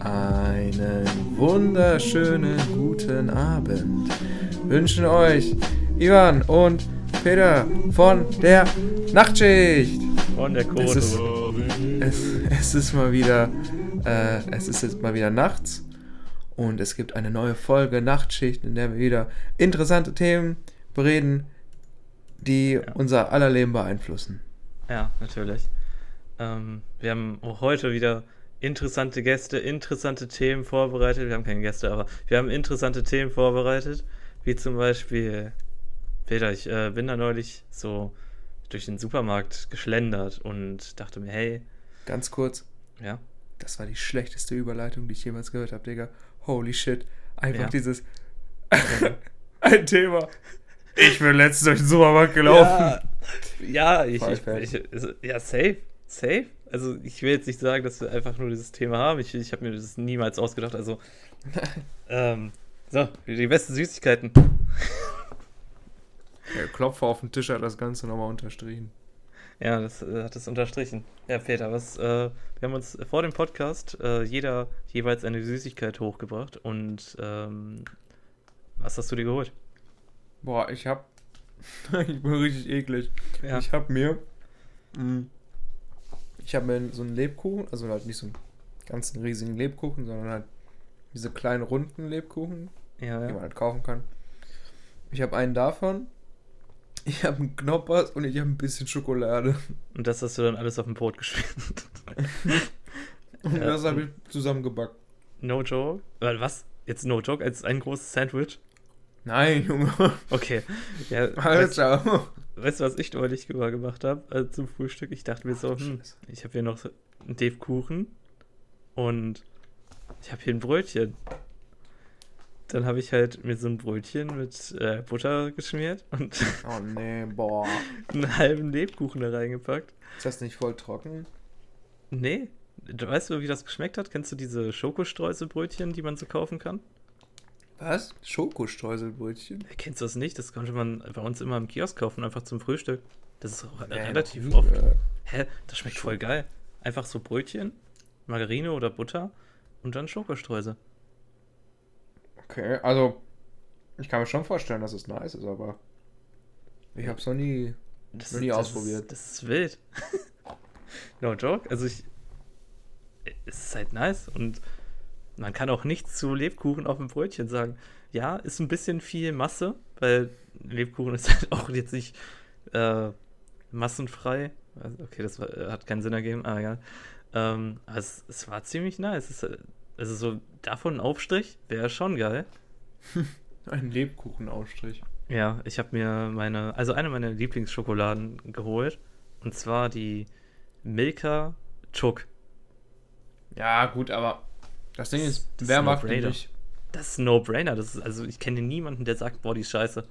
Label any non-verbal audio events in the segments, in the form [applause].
Einen wunderschönen guten Abend wünschen euch Ivan und Peter von der Nachtschicht. Von der Es ist, es, es ist mal wieder, äh, es ist jetzt mal wieder nachts und es gibt eine neue Folge Nachtschicht, in der wir wieder interessante Themen bereden, die unser aller Leben beeinflussen. Ja, natürlich. Ähm, wir haben auch heute wieder interessante Gäste, interessante Themen vorbereitet. Wir haben keine Gäste, aber wir haben interessante Themen vorbereitet. Wie zum Beispiel, Peter, ich äh, bin da neulich so durch den Supermarkt geschlendert und dachte mir, hey, Ganz kurz, ja, das war die schlechteste Überleitung, die ich jemals gehört habe, Digga. Holy shit. Einfach Ja. dieses [laughs] ein Thema. Ich bin letztens durch den Supermarkt gelaufen. Ja, ich, Voll ich, fair. ich, also, ja, safe, safe. Also ich will jetzt nicht sagen, dass wir einfach nur dieses Thema haben. Ich, ich habe mir das niemals ausgedacht. Also, [laughs] ähm, so, die besten Süßigkeiten. Der Klopfer auf den Tisch hat das Ganze nochmal unterstrichen. Ja, das äh, hat es unterstrichen. Ja, Peter, was, äh, wir haben uns vor dem Podcast äh, jeder jeweils eine Süßigkeit hochgebracht und ähm, was hast du dir geholt? Boah, ich hab. [laughs] ich bin richtig eklig. Ja. Ich hab mir. mh, Ich hab mir so einen Lebkuchen, also halt nicht so einen ganzen riesigen Lebkuchen, sondern halt diese kleinen runden Lebkuchen, Ja, die man ja. halt kaufen kann. Ich habe einen davon. Ich habe einen Knoppers und ich habe ein bisschen Schokolade. Und das hast du dann alles auf dem Brot geschmiert. [laughs] Und Ja, das habe ich zusammengebacken. no joke? Weil was? Jetzt no joke als ein großes Sandwich? Nein, Junge. Okay. Ja, weißt, Alter. weißt du, was ich neulich gemacht habe äh, zum Frühstück? Ich dachte mir so, hm, ich habe hier noch einen Dave-Kuchen und ich habe hier ein Brötchen. Dann habe ich halt mir so ein Brötchen mit äh, Butter geschmiert und Oh nee, boah. [laughs] einen halben Lebkuchen da reingepackt. Ist das nicht voll trocken? Nee, du weißt du, wie das geschmeckt hat? Kennst du diese Schokostreuselbrötchen, die man so kaufen kann? Was? Schokostreuselbrötchen? Kennst du das nicht? Das konnte man bei uns immer im Kiosk kaufen, einfach zum Frühstück. Das ist auch Nee, relativ nie oft. gehört. Hä? Das schmeckt voll geil. Einfach so Brötchen, Margarine oder Butter und dann Schokostreusel. Okay, also ich kann mir schon vorstellen, dass es nice ist, aber ich habe es noch nie. Das, Noch nie das ausprobiert. Ist, das ist wild. [laughs] no joke. Also ich. Es ist halt nice und man kann auch nichts zu Lebkuchen auf dem Brötchen sagen. Ja, ist ein bisschen viel Masse, weil Lebkuchen ist [laughs] halt auch jetzt nicht äh, massenfrei. Also, Okay, das war, hat keinen Sinn ergeben, aber egal. Ähm, aber es, es war ziemlich nice. Es, also so davon ein Aufstrich wäre schon geil. [laughs] Ein Lebkuchenausstrich. Ja, ich habe mir meine, also eine meiner Lieblingsschokoladen geholt. Und zwar die Milka Chook. Ja, gut, aber das Ding ist, Das wer macht No-Brainer. nicht? Das ist No-Brainer. Das ist, also ich kenne niemanden, der sagt, boah, die ist scheiße.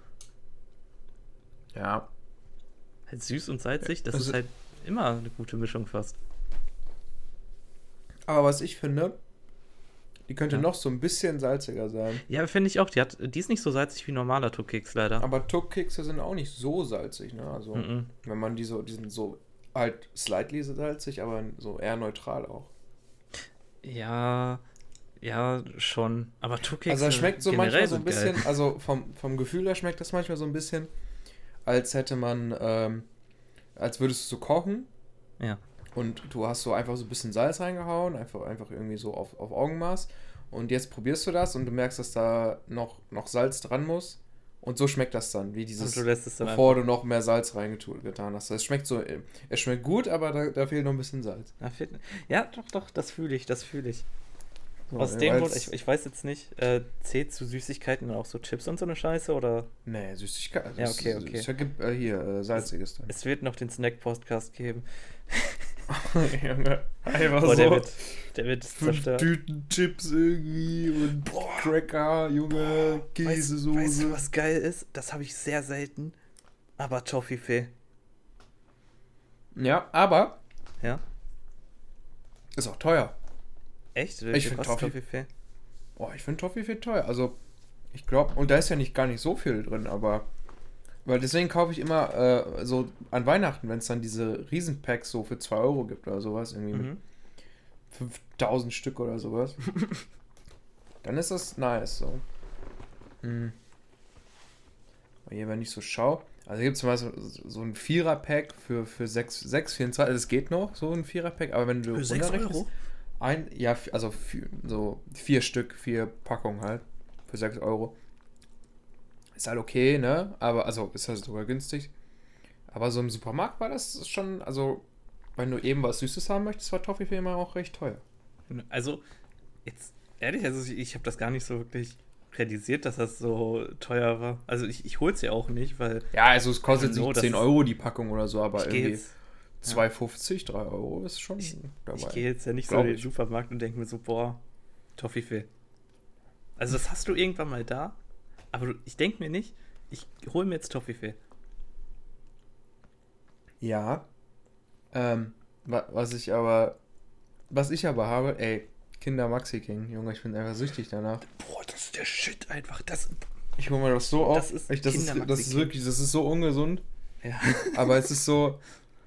Ja, Halt süß und salzig, das Also- ist halt immer eine gute Mischung fast. aber was ich finde, die könnte Ja. noch so ein bisschen salziger sein. Ja, finde ich auch. Die, hat, die ist nicht so salzig wie normaler Tuck-Keks, leider. Aber Tuck-Kekse sind auch nicht so salzig, ne? Also, Mhm. wenn man die so, die sind so halt slightly salzig, aber so eher neutral auch. Ja, ja, schon. Aber Tuck-Kekse Also, es schmeckt so manchmal so ein sind geil. bisschen, also vom, vom Gefühl her schmeckt das manchmal so ein bisschen, als hätte man, ähm, als würdest du so kochen Ja. Und du hast so einfach so ein bisschen Salz reingehauen, einfach, einfach irgendwie so auf, auf Augenmaß. Und jetzt probierst du das und du merkst, dass da noch, noch Salz dran muss. Und so schmeckt das dann, wie dieses, Und du lässt es dann bevor du noch mehr Salz reingetan hast. Es schmeckt so, es schmeckt gut, aber da, da fehlt noch ein bisschen Salz. Fehlt- Ja, doch, doch, das fühle ich, das fühle ich. So, Aus dem Grund, ich, ich weiß jetzt nicht, äh, zählt zu Süßigkeiten auch so Chips und so eine Scheiße oder Nee, Süßigkeit. also Ja, okay, okay. Es ergibt äh, hier äh, salziges dann. es wird noch den Snack-Podcast geben. [laughs] [laughs] Junge, einfach Boah, der wird, der wird fünf zerstört. Tüten Chips irgendwie und Cracker, Junge, Weißt, Käsesoße. weißt du, was geil ist? Das habe ich sehr selten. Aber Toffifee. Ja, aber Ja? ist auch teuer. Echt? Ich find kostet Toffee- Toffifee? Boah, ich finde Toffee viel teuer. Also, Ich glaube, und da ist ja nicht gar nicht so viel drin, aber. Weil deswegen kaufe ich immer äh, so an Weihnachten, wenn es dann diese Riesenpacks so für 2 Euro gibt oder sowas, irgendwie mit Mhm. 5000 Stück oder sowas. [laughs] dann ist das nice so. Mhm. Hier, wenn ich so schaue, also gibt es zum Beispiel so so ein Vierer-Pack für, für 6, 6, 24, also es geht noch, so ein Vierer-Pack, aber wenn du Für 6 runterrechnest- Euro? Ein, ja, also vier, so vier Stück, vier Packungen halt. Für 6 Euro. Ist halt okay, ne? Aber, also ist halt sogar günstig. Aber so im Supermarkt war das schon, also, wenn du eben was Süßes haben möchtest, war Toffifee immer auch recht teuer. Also, jetzt, ehrlich, also ich, ich habe das gar nicht so wirklich realisiert, dass das so teuer war. Also ich, ich hol's ja auch nicht, weil Ja, also es kostet nicht das 10 ist- Euro die Packung oder so, aber irgendwie jetzt, 2,50, 3 Euro ist schon Ich- dabei. ich gehe jetzt ja nicht so in den. Supermarkt und denke mir so, boah, Toffifee. Also das hast du irgendwann mal da, aber ich denke mir nicht, ich hole mir jetzt Toffifee. Ja. Ähm, wa- was ich aber, was ich aber habe, ey, Kinder Maxi King, Junge, ich bin einfach süchtig danach. Boah, das ist der Shit einfach. Das, Ich hole mir das so Das auf. ist ich, das, ist, das ist wirklich, das ist so ungesund. ja. [laughs] Aber es ist so,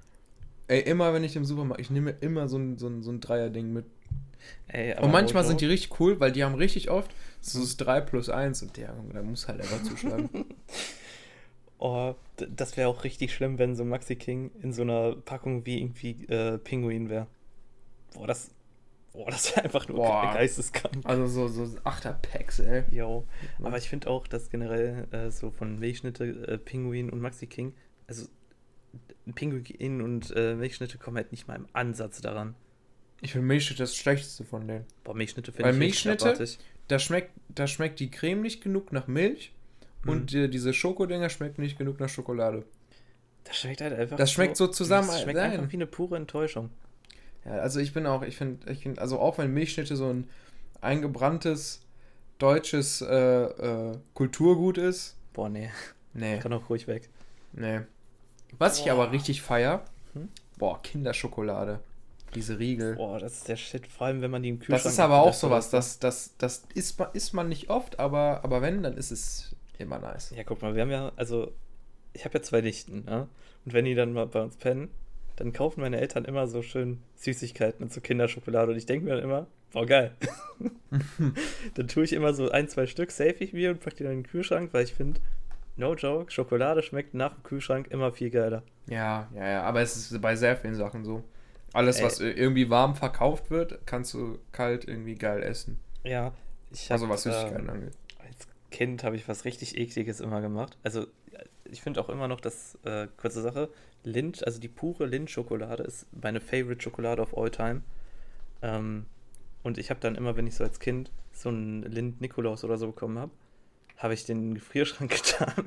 [laughs] ey, immer wenn ich im Supermarkt, ich nehme immer so ein, so ein, so ein Dreier-Ding mit. Ey, aber Und manchmal no sind die richtig cool, weil die haben richtig oft so das 3 plus 1 und der, da muss halt einfach zuschlagen. [laughs] Oh, das wäre auch richtig schlimm, wenn so Maxi King in so einer Packung wie irgendwie äh, Pinguin wäre. Boah, das, boah, das wäre einfach nur Boah. geisteskrank. Also so, so 8er Packs, ey. Jo. Aber ich finde auch, dass generell äh, so von Milchschnitte, äh, Pinguin und Maxi King, also Pinguin und äh, Milchschnitte kommen halt nicht mal im Ansatz daran. Ich finde Milchschnitte das schlechteste von denen. Boah, Milchschnitte finde ich Milchschnitte-. Da schmeckt, da schmeckt die Creme nicht genug nach Milch und Mhm. die, diese Schokodinger schmecken nicht genug nach Schokolade. Das schmeckt halt einfach. Das schmeckt so zusammen, Das schmeckt nein. einfach wie eine pure Enttäuschung. Ja, also ich bin auch, ich finde, ich find, also auch wenn Milchschnitte so ein eingebranntes deutsches äh, äh, Kulturgut ist, Boah, nee. nee, Kann auch ruhig weg. nee. Was ich Boah. aber richtig feier, Hm? boah, Kinderschokolade. Diese Riegel. Boah, das ist der Shit. Vor allem, wenn man die im Kühlschrank das ist aber auch sowas, so. das, das, das isst, man, isst man nicht oft, aber, aber wenn, dann ist es immer nice. Ja, guck mal, wir haben ja, also, ich habe ja zwei Nichten, ne? Und wenn die dann mal bei uns pennen, dann kaufen meine Eltern immer so schön Süßigkeiten und so Kinderschokolade. Und ich denke mir dann immer, boah, geil. [laughs] [laughs] dann tue ich immer so ein, zwei Stück, save ich mir und packe die dann in den Kühlschrank, weil ich finde, no joke, Schokolade schmeckt nach dem Kühlschrank immer viel geiler. Ja, ja, ja, aber es ist bei sehr vielen Sachen so. Alles, was irgendwie warm verkauft wird, kannst du kalt irgendwie geil essen. Ja, ich Also hab, was Süßigkeiten ähm, angeht. Als Kind habe ich was richtig ekliges immer gemacht. Also ich finde auch immer noch das, äh, kurze Sache, Lind, also die pure Lind-Schokolade ist meine Favorite Schokolade of all time. Ähm, und ich habe dann immer, wenn ich so als Kind so einen Lind-Nikolaus oder so bekommen habe, habe ich den in den Gefrierschrank [laughs] getan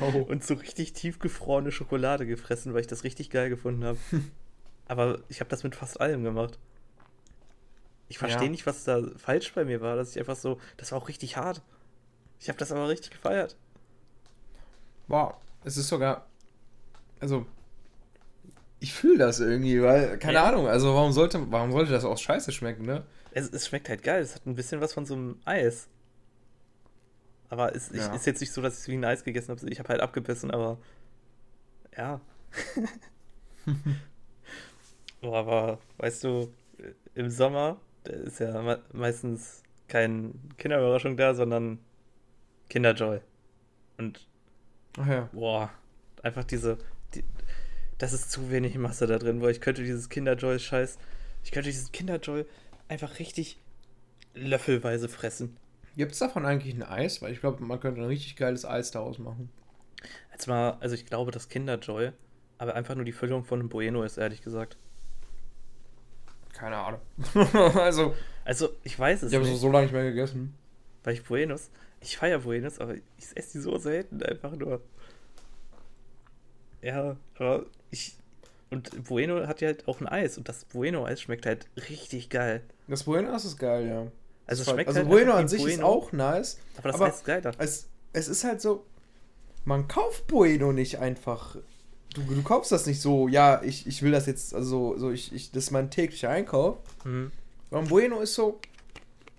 Oh. und so richtig tiefgefrorene Schokolade gefressen, weil ich das richtig geil gefunden habe. [laughs] Aber ich habe das mit fast allem gemacht. Ich verstehe Ja. nicht, was da falsch bei mir war, dass ich einfach so, das war auch richtig hart. Ich habe das aber richtig gefeiert. Boah, es ist sogar. Also. Ich fühle das irgendwie, weil, keine Ja. Ahnung, also warum sollte, warum sollte das auch scheiße schmecken, ne? Es, es schmeckt halt geil, es hat ein bisschen was von so einem Eis. Aber es ich, Ja. ist jetzt nicht so, dass ich es wie ein Eis gegessen habe. Ich habe halt abgebissen, aber ja. [laughs] aber weißt du, im Sommer da ist ja me meistens kein Kinderüberraschung da, sondern Kinderjoy. Und Ach ja. boah, einfach diese, die, das ist zu wenig Masse da drin, weil ich könnte dieses Kinderjoy-Scheiß, ich könnte dieses Kinderjoy einfach richtig löffelweise fressen. Gibt es davon eigentlich ein Eis? Weil ich glaube, man könnte ein richtig geiles Eis daraus machen. Jetzt mal, also ich glaube, dass Kinderjoy, aber einfach nur die Füllung von einem Bueno ist, ehrlich gesagt. Keine Ahnung. [laughs] also, Also, ich weiß es ich habe es nicht, so lange nicht mehr gegessen. weil ich Buenos, ich feiere Buenos, aber ich esse die so selten einfach nur. Ja, aber ich, und Bueno hat ja halt auch ein Eis und das Bueno-Eis schmeckt halt richtig geil. Das Bueno Eis ist geil, ja. Also, es schmeckt also halt Bueno an sich ist Bueno, auch nice. aber das aber- Eis ist geiler. Es, es ist halt so, man kauft Bueno nicht einfach. Du, du kaufst das nicht so, ja, ich, ich will das jetzt, also so, ich, ich, das ist mein täglicher Einkauf. Mhm. Sondern Bueno ist so,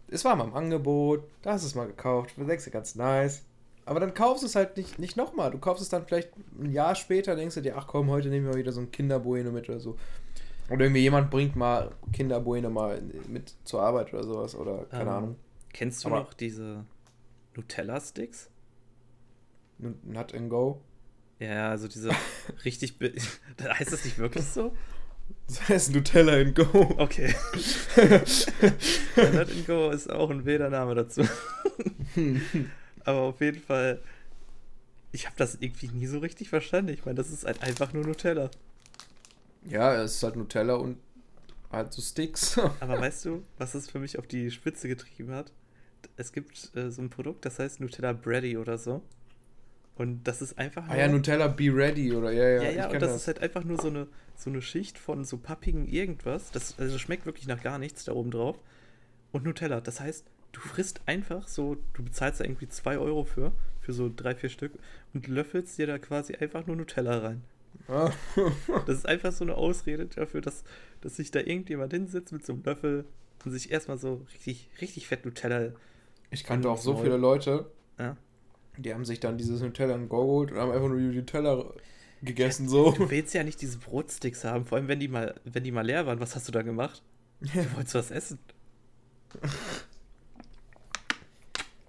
es war mal im Angebot, da hast du es mal gekauft, du denkst dir ganz nice. Aber dann kaufst du es halt nicht, nicht nochmal. Du kaufst es dann vielleicht ein Jahr später, denkst du dir, ach komm, heute nehmen wir mal wieder so ein Kinderbueno mit oder so. Oder irgendwie jemand bringt mal Kinderbueno mal mit zur Arbeit oder sowas. Oder keine Ähm, Ahnung. Kennst du Aber- noch diese Nutella-Sticks? Nut and Go. Ja, also diese [laughs] richtig. [laughs] heißt das nicht wirklich so? Das heißt Nutella and Go. Okay. [laughs] Nut and Go ist auch ein wilder Name dazu. Aber auf jeden Fall, ich habe das irgendwie nie so richtig verstanden. Ich meine, das ist halt einfach nur Nutella. Ja, es ist halt Nutella und halt so Sticks. Aber weißt du, was es für mich auf die Spitze getrieben hat? Es gibt äh, so ein Produkt, das heißt Nutella Bready oder so. Und das ist einfach ah ja, Nutella Be Ready oder ja, ja. Ja, ja, und das, ist halt einfach nur so eine, so eine Schicht von so pappigen irgendwas. Das, also das schmeckt wirklich nach gar nichts da oben drauf. Und Nutella. Das heißt, du frisst einfach so, du bezahlst da irgendwie 2 Euro für, für so drei, vier Stück und löffelst dir da quasi einfach nur Nutella rein. Ah. [laughs] Das ist einfach so eine Ausrede dafür, dass, dass sich da irgendjemand hinsetzt mit so einem Löffel und sich erstmal so richtig, richtig fett Nutella. Ich kannte auch so viele Leute, Ja. Die haben sich dann dieses Nutella Go geholt und haben einfach nur die Nutella gegessen so. Du willst ja nicht diese Brotsticks haben, vor allem wenn die mal, wenn die mal leer waren. Was hast du da gemacht? Du wolltest was essen.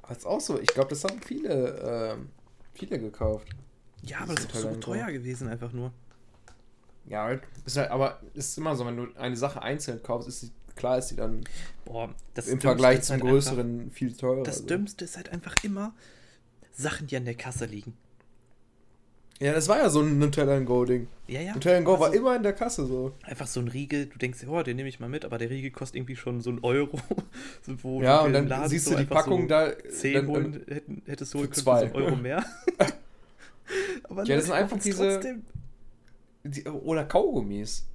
Das ist auch so. Ich glaube, das haben viele, ähm, viele gekauft. Ja, aber das ist so teuer gewesen, einfach nur. Ja, halt, ist halt, aber es ist immer so, wenn du eine Sache einzeln kaufst, ist sie, klar ist sie dann Boah, im Vergleich zum halt größeren viel teurer. Einfach, das so. Dümmste ist halt einfach immer Sachen, die an der Kasse liegen. Ja, das war ja so ein Nutella Go Ding. Ja, ja. Nutella Go war Also, immer in der Kasse so. Einfach so ein Riegel, du denkst, oh, den nehme ich mal mit, aber der Riegel kostet irgendwie schon so ein Euro. [laughs] so, wo Ja, und dann Laden siehst so du die Packung so da. 10 dann, holen, hätten, hättest du holen für können so zwei. einen Euro mehr. [laughs] aber Ja, das sind einfach diese-. Die, oder Kaugummis.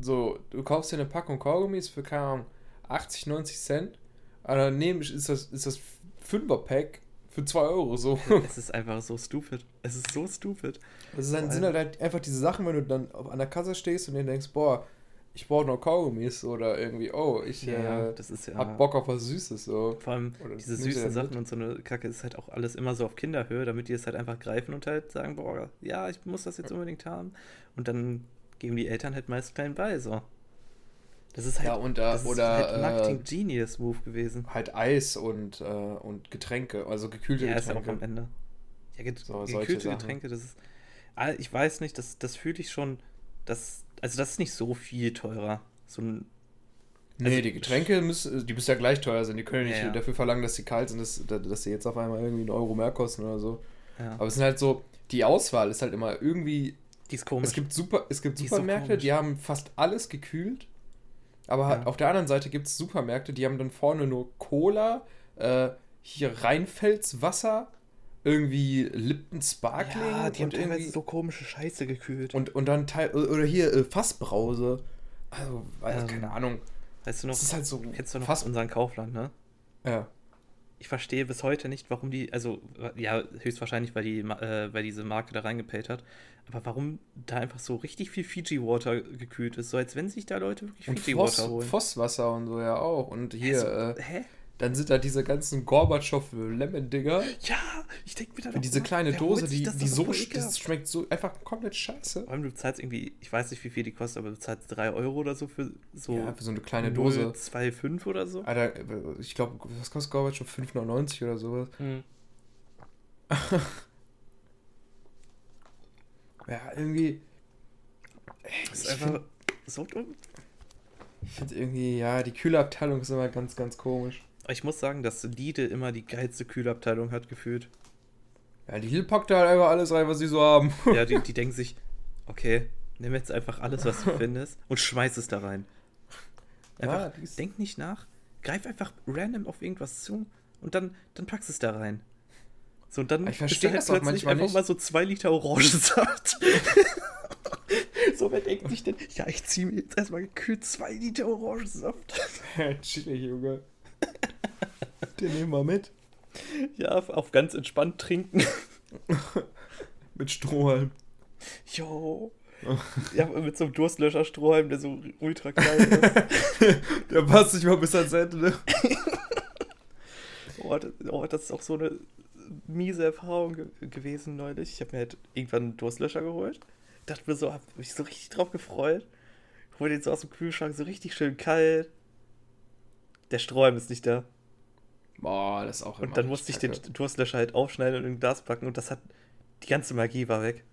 So, du kaufst dir eine Packung Kaugummis für, keine Ahnung, 80, 90 Cent. Aber daneben ist das, ist das 5er-Pack für 2 Euro. So. [laughs] Es ist einfach so stupid. Es ist so stupid. Das ist dann, sind allem- halt einfach diese Sachen, wenn du dann an der Kasse stehst und dir denkst, boah, ich brauche noch Kaugummis oder irgendwie, oh, ich Ja, äh, das ist ja. hab Bock auf was Süßes. So. Vor allem Oder diese süßen Sachen mit. und so eine Kacke ist halt auch alles immer so auf Kinderhöhe, damit die es halt einfach greifen und halt sagen, boah, ja, ich muss das jetzt unbedingt haben. Und dann geben die Eltern halt meist klein bei, so. Das ist halt, Ja, und, äh, das ist oder, halt äh, Marketing-Genius-Move gewesen. Halt Eis und, äh, und Getränke, also gekühlte Ja, ist ja auch Getränke. am Ende. Ja, get So, gekühlte. Getränke, das ist. Ah, Ich weiß nicht, das, das fühle ich schon. Das, also, das ist nicht so viel teurer. So ein. Nee, Also- die Getränke müssen, die müssen ja gleich teuer sein. Die können ja nicht Ja, dafür verlangen, dass sie kalt sind, dass, dass sie jetzt auf einmal irgendwie einen Euro mehr kosten oder so. Ja, Aber es sind halt so, die Auswahl ist halt immer irgendwie. die ist komisch. Es gibt super, es gibt Die ist so Supermärkte, komisch. die haben fast alles gekühlt. Aber Ja. auf der anderen Seite gibt es Supermärkte, die haben dann vorne nur Cola, äh, hier Rheinfelds Wasser, irgendwie Lipton Sparkling ja, die haben und teilweise irgendwie. so komische Scheiße gekühlt. und, und dann Teil, oder hier äh, Fassbrause. Also, weiß, Ähm, keine Ahnung. weißt du noch, Das ist halt so. kennst du noch Fass, unseren Kaufland, ne? ja. Ich verstehe bis heute nicht, warum die, also, ja, höchstwahrscheinlich, weil, die, äh, weil diese Marke da reingepayt hat, aber warum da einfach so richtig viel Fiji-Water gekühlt ist, so als wenn sich da Leute wirklich Fiji-Water holen. Vosswasser und so ja auch. Und hier, Also, äh, hä? Dann sind da diese ganzen Gorbatschow-Lemon-Dinger. Ja, ich denke mir dann diese immer, kleine Dose, die, das die doch so, das schmeckt so einfach komplett scheiße. Vor allem, du zahlst irgendwie, ich weiß nicht, wie viel die kostet, aber du zahlst 3 Euro oder so für so Ja, für so eine kleine Dose. 2,5 oder so. Alter, ich glaube, was kostet Gorbatschow? 5,99 oder sowas. Hm. [laughs] Ja, irgendwie. Das Ich ist einfach finde so dumm. find irgendwie, ja, die Kühlabteilung ist immer ganz, ganz komisch. Ich muss sagen, dass Lidl immer die geilste Kühlabteilung hat gefühlt. Ja, die Hill packt da halt einfach alles rein, was sie so haben. [laughs] Ja, die, [laughs] die denken sich, okay, nimm jetzt einfach alles, was du [laughs] findest und schmeiß es da rein. Einfach, Ja, ist- denk nicht nach, greif einfach random auf irgendwas zu und dann, dann packst es da rein. So, und dann Ich versteh ist da das auch plötzlich einfach nicht. mal so zwei Liter Orangensaft. so, wer denkt sich denn, ja, ich ziehe mir jetzt erstmal gekühlt zwei Liter Orangensaft. Chillig, Junge. [laughs] Den nehmen wir mit. ja, auf, ganz entspannt trinken. [laughs] Mit Strohhalm. Jo. Ja, mit so einem Durstlöscher-Strohhalm, der so ultra klein ist. [laughs] Der passt sich mal bis ans Ende. Oh das, oh, das ist auch so eine miese Erfahrung ge gewesen neulich. Ich habe mir halt irgendwann einen Durstlöscher geholt. Dachte mir so, hab mich so richtig drauf gefreut. Hol den so aus dem Kühlschrank, so richtig schön kalt. Der Sträum ist nicht da. Boah, das ist auch Und dann musste ich den. Durstlöscher halt aufschneiden und in ein Glas packen und das hat. Die ganze Magie war weg.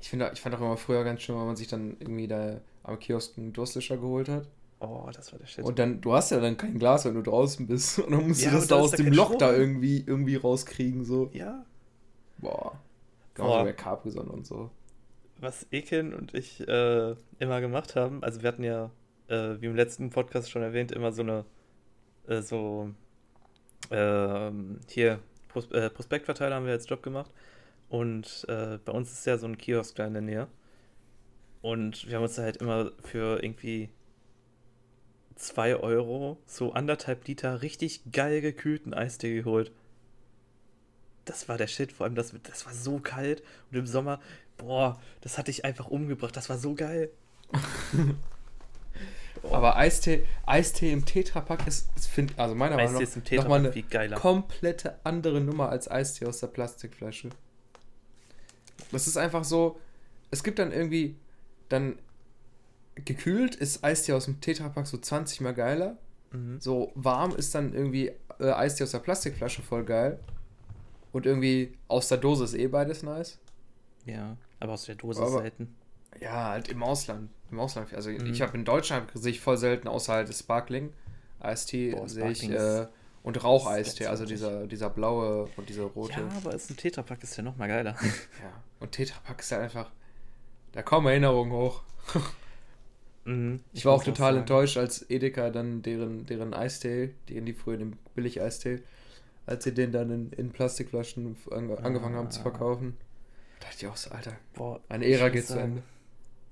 Ich, finde, ich fand auch immer früher ganz schön, wenn man sich dann irgendwie da am Kiosk einen Durstlöscher geholt hat. Oh, das war der Shit. Und dann, du hast ja dann kein Glas, wenn du draußen bist. [laughs] Und dann musst Ja, du das da da aus da dem Loch da Strom. irgendwie, irgendwie rauskriegen. So. ja, Boah. Genauso bei Capri-Sonne und so. was Ekin und ich äh, immer gemacht haben, also wir hatten ja, äh, wie im letzten Podcast schon erwähnt, immer so eine, äh, so, ähm, hier, Pros äh, Prospektverteiler haben wir als Job gemacht. Und äh, bei uns ist ja so ein Kiosk da in der Nähe. Und wir haben uns da halt immer für irgendwie 2 Euro so anderthalb Liter richtig geil gekühlten Eistee geholt. Das war der Shit, vor allem das, das war so kalt. Und im Sommer, boah, das hatte ich einfach umgebracht. Das war so geil. [laughs] Aber Eistee, Eistee im Tetrapack ist, ist find, also meiner Meinung nach, nochmal Tetrapack eine geiler. komplette andere Nummer als Eistee aus der Plastikflasche. Das ist einfach so, es gibt dann irgendwie, dann gekühlt ist Eistee aus dem Tetrapack so 20 mal geiler. Mhm. So warm ist dann irgendwie äh, Eistee aus der Plastikflasche voll geil. Und irgendwie aus der Dose ist eh beides nice. Ja, aber aus der Dose Aber- selten. Ja, halt im Ausland. Im Ausland. Also Mhm. ich habe in Deutschland sehe ich voll selten außer halt das Sparkling. Eistee sehe ich. Äh, und Raucheistee, ist also dieser, dieser blaue und dieser rote. Ja, aber ist ein Tetrapack ist ja noch mal geiler. [laughs] Ja. Und Tetrapack ist halt einfach. Da kommen Erinnerungen hoch. [laughs] Mhm, Ich, war auch total enttäuscht, als Edeka dann deren, deren Eistee, den die früher den Billig-Eistee, als sie den dann in, in Plastikflaschen ange angefangen haben zu Ah. verkaufen. Da dachte ich auch so, Alter, Boah, eine Ära ich geht zu Ende.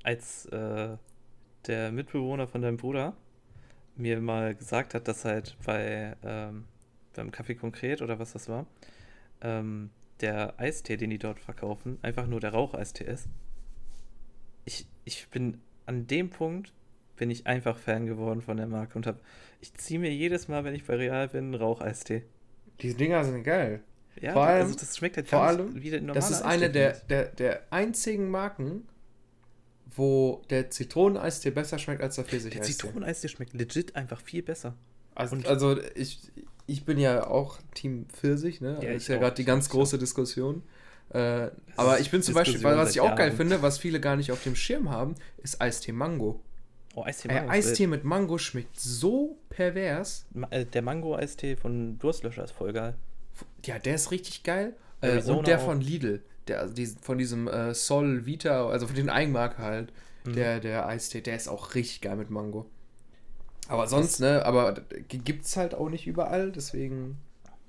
Als äh, der Mitbewohner von deinem Bruder mir mal gesagt hat, dass halt bei ähm, beim Kaffee Konkret oder was das war, ähm, der Eistee, den die dort verkaufen, einfach nur der Raucheistee ist. Ich, ich bin an dem Punkt bin ich einfach Fan geworden von der Marke und habe ich ziehe mir jedes Mal, wenn ich bei Real bin, Raucheistee. Diese Dinger sind geil. Ja, Vor allem- also das schmeckt halt vor allem, wie der normale Das ist eine der, der, der einzigen Marken, wo der Zitroneneistee besser schmeckt als der ich. Der. Zitroneneistee schmeckt legit einfach viel besser. Also, Und- also ich, ich bin ja auch Team Pfirsich, ne? Ja, ist ja gerade die ganz große Diskussion. Äh, aber ich bin zum Beispiel, Diskussion weil was ich auch geil Jahren. finde, was viele gar nicht auf dem Schirm haben, ist Eistee Mango. Oh, Eistee Mango. ist Eistee mit Mango schmeckt so pervers. äh, Der Mango-Eistee von Durstlöscher ist voll geil. Ja, der ist richtig geil. Äh, und der auch. von Lidl. Der, also die, von diesem äh, Sol Vita, also von den Eigenmarke halt. Mhm. Der, der Eistee, der ist auch richtig geil mit Mango. Aber sonst, ne, aber g- gibt's halt auch nicht überall, deswegen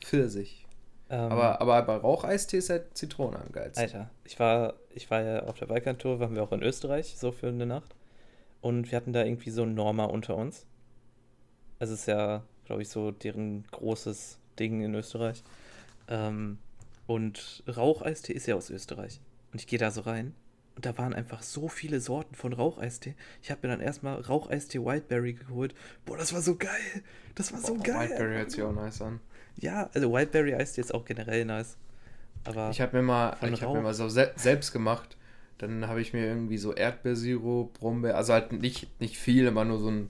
Pfirsich. Ähm, Aber, aber bei Raucheistee ist halt Zitrone am geilsten. Alter, ich war, ich war ja auf der Balkantour, waren wir auch in Österreich, so für eine Nacht. Und wir hatten da irgendwie so einen Norma unter uns. Es ist ja, glaube ich, so deren großes Ding in Österreich. Ähm, und Raucheistee ist ja aus Österreich. Und ich gehe da so rein. Und da waren einfach so viele Sorten von Raucheistee. Ich habe mir dann erstmal Raucheistee Wildberry geholt. Boah, das war so geil. Das war so Boah, geil. Wildberry hört sich auch nice an. Ja, also Wildberry Eistee ist auch generell nice. Aber Ich habe mir mal, ich hab mir mal so se selbst gemacht. Dann habe ich mir irgendwie so Erdbeersirup, Brombeer, also halt nicht, nicht viel, immer nur so ein,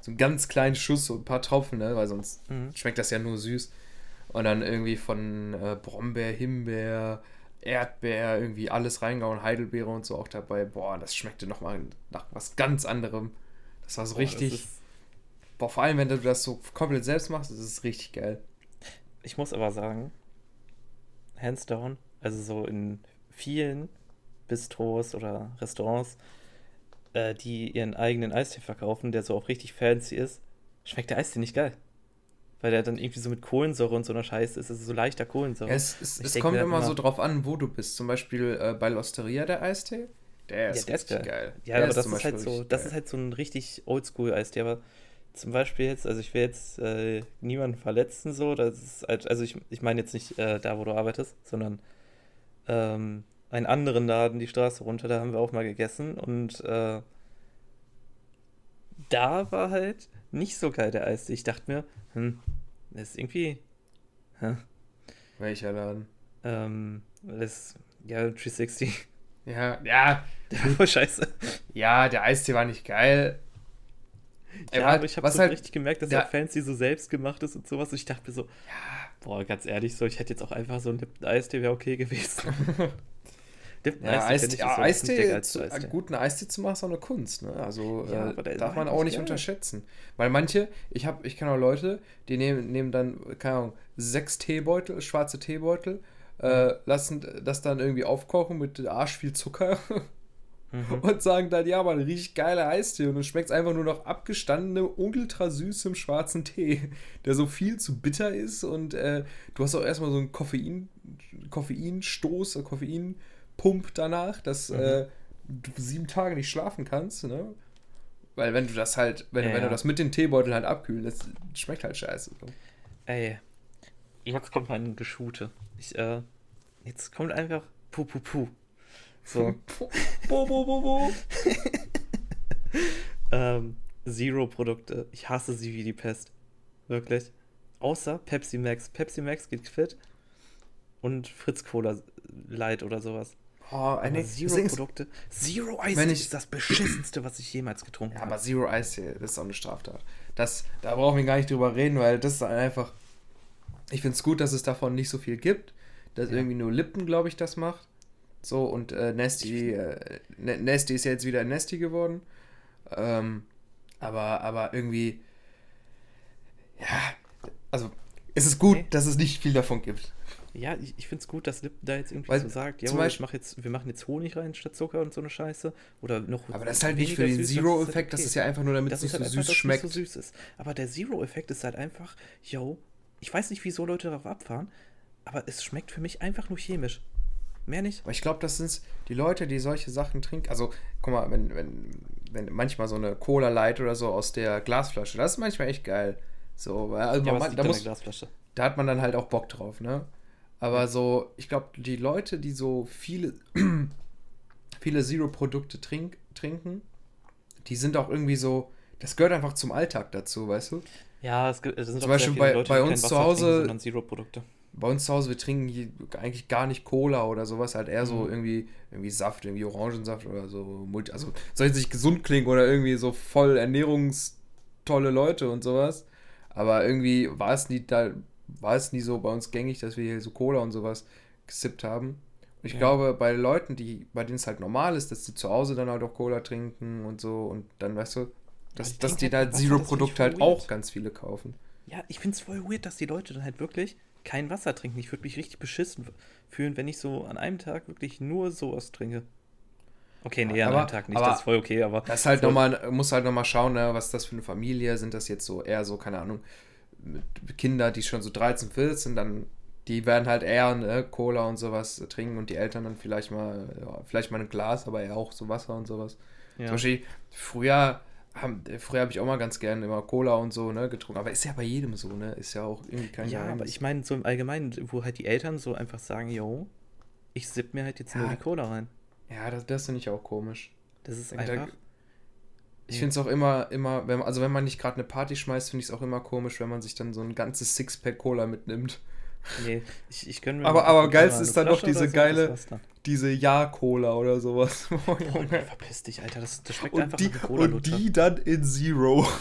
so einen ganz kleinen Schuss, so ein paar Tropfen, ne? weil sonst Mhm. schmeckt das ja nur süß. Und dann irgendwie von äh, Brombeer, Himbeer, Erdbeer, irgendwie alles reingehauen, Heidelbeere und so auch dabei. Boah, das schmeckte nochmal nach was ganz anderem. Das war so Boah, richtig, boah, vor allem wenn du das so komplett selbst machst, das ist richtig geil. Ich muss aber sagen, hands down, also so in vielen Bistros oder Restaurants, äh, die ihren eigenen Eistee verkaufen, der so auch richtig fancy ist, schmeckt der Eistee nicht geil. Weil der dann irgendwie so mit Kohlensäure und so einer Scheiße ist. Es ist so leichter Kohlensäure. Es, es, es kommt immer immer- so drauf an, wo du bist. Zum Beispiel äh, bei L'Osteria der Eistee. Der ist, der ist richtig geil. Ja, Der aber das zum ist halt so, das ist halt so ein richtig Oldschool-Eistee, aber zum Beispiel jetzt, also ich will jetzt äh, niemanden verletzen, so, das ist halt, also ich, ich meine jetzt nicht äh, da, wo du arbeitest, sondern ähm, einen anderen Laden die Straße runter, da haben wir auch mal gegessen und äh, da war halt nicht so geil der Eistee. Ich dachte mir, hm, das ist irgendwie Hä? Welcher Laden? Ähm, das, ja, 360. Ja, ja, Der war scheiße. ja, der Eistee war nicht geil. Ja, war- aber ich habe so halt- richtig gemerkt, dass der- der Fancy so selbst gemacht ist und sowas. Und ich dachte mir so, boah, ganz ehrlich, so, ich hätte jetzt auch einfach so ein Lipton-Eistee wäre okay gewesen. [laughs] Lipton Ja, Eistee, Eistee, ja, Eistee, geilste Eistee. einen guten Eistee zu machen, ist auch eine Kunst. Ne? Also Ja, äh, darf man auch nicht unterschätzen. Weil manche, ich habe, ich kenne auch Leute, die nehmen, nehmen dann, keine Ahnung, sechs Teebeutel, schwarze Teebeutel, äh, lassen das dann irgendwie aufkochen mit Arsch viel Zucker [laughs] Mhm. und sagen dann, ja, man riecht geiler Eistee und dann schmeckt es einfach nur noch abgestandenem, ultra süßem schwarzen Tee, der so viel zu bitter ist und äh, du hast auch erstmal so einen Koffein, Koffeinstoß, äh, Koffeinpump danach, dass Mhm. äh, du sieben Tage nicht schlafen kannst, ne? Weil wenn du das halt, wenn, Ja, wenn du das mit den Teebeuteln halt abkühlen, das schmeckt halt scheiße. So. Ey, jetzt kommt mein Geschute. Ich, äh, jetzt kommt einfach Puh, Puh, Puh. So, bo, bo, bo, bo. ähm, Zero-Produkte. Ich hasse sie wie die Pest. Wirklich. Außer Pepsi Max. Pepsi Max geht fit. Und Fritz Cola Light oder sowas. Oh, eine, Zero-Produkte. Zero Wenn ich- ist das beschissenste, was ich jemals getrunken Ja, habe. aber Zero Eistee, das ist auch eine Straftat. Das, da brauchen wir gar nicht drüber reden, weil das ist einfach. Ich finde es gut, dass es davon nicht so viel gibt. Dass Ja. irgendwie nur Lippen, glaube ich, das macht. So, und äh, Nesty, äh, Nesty ist ja jetzt wieder Nesty geworden. Ähm, aber, aber irgendwie. Ja, also es ist gut, Okay. dass es nicht viel davon gibt. Ja, ich, ich finde es gut, dass Lipton da jetzt irgendwie Weil so sagt, ja, zum ich Beispiel- mach jetzt, wir machen jetzt Honig rein statt Zucker und so eine Scheiße. Oder noch. Aber das ist halt nicht für den Zero-Effekt, das okay. ist ja einfach nur, damit es das nicht ist so halt süß einfach, schmeckt. nicht so süß ist. Aber der Zero-Effekt ist halt einfach, yo, ich weiß nicht, wieso Leute darauf abfahren, aber es schmeckt für mich einfach nur chemisch. Mehr nicht. Aber ich glaube, das sind die Leute, die solche Sachen trinken. Also, guck mal, wenn, wenn, wenn manchmal so eine Cola Light oder so aus der Glasflasche, das ist manchmal echt geil. So, also Ja, man, da, muss, Glasflasche? da hat man dann halt auch Bock drauf, ne? Aber so, ich glaube, die Leute, die so viele, [clears throat] viele Zero-Produkte trink, trinken, die sind auch irgendwie so, das gehört einfach zum Alltag dazu, weißt du? Ja, es gibt es sind Zum Beispiel bei- viele Leute, bei uns zu Hause- trinken. Bei uns zu Hause, wir trinken eigentlich gar nicht Cola oder sowas, halt eher so Mhm. irgendwie, irgendwie Saft, irgendwie Orangensaft oder so. Also soll jetzt nicht gesund klingen oder irgendwie so voll ernährungstolle Leute und sowas. Aber irgendwie war es nie da, war es nie so bei uns gängig, dass wir hier so Cola und sowas gesippt haben. Und ich Ja. glaube, bei Leuten, die, bei denen es halt normal ist, dass die zu Hause dann halt auch Cola trinken und so und dann, weißt du, dass, ich dass die halt, da Zero-Produkte halt auch ganz viele kaufen. Ja, ich finde es voll weird, dass die Leute dann halt wirklich kein Wasser trinken. Ich würde mich richtig beschissen fühlen, wenn ich so an einem Tag wirklich nur sowas trinke. Okay, nee, an Aber- einem Tag nicht, das ist voll okay, aber. Das ist halt nochmal, muss halt nochmal schauen, ne, was ist das für eine Familie, sind das jetzt so eher so, keine Ahnung, Kinder, die schon so 13, 14, dann, die werden halt eher ne, Cola und sowas trinken und die Eltern dann vielleicht mal, ja, vielleicht mal ein Glas, aber eher auch so Wasser und sowas. Ja. Zum Beispiel, früher haben, früher habe ich auch mal ganz gerne immer Cola und so, ne, getrunken, aber ist ja bei jedem so, ne, ist ja auch irgendwie kein Ja, aber Geheimnis. ich meine, so im Allgemeinen, wo halt die Eltern so einfach sagen, yo, ich sipp mir halt jetzt nur Ja. die Cola rein. Ja, das, das finde ich auch komisch. Das ist Da- einfach. Ich finde es auch immer, immer, wenn, man- also wenn man nicht gerade eine Party schmeißt, finde ich es auch immer komisch, wenn man sich dann so ein ganzes Sixpack Cola mitnimmt. Nee, ich, ich gönn mir Aber- mal aber geilst ist dann doch diese so, geile-. Diese Ja-Cola oder sowas. [laughs] Oh, nee, verpiss dich, Alter, das, das schmeckt und, einfach die, nach und die dann in Zero. [laughs]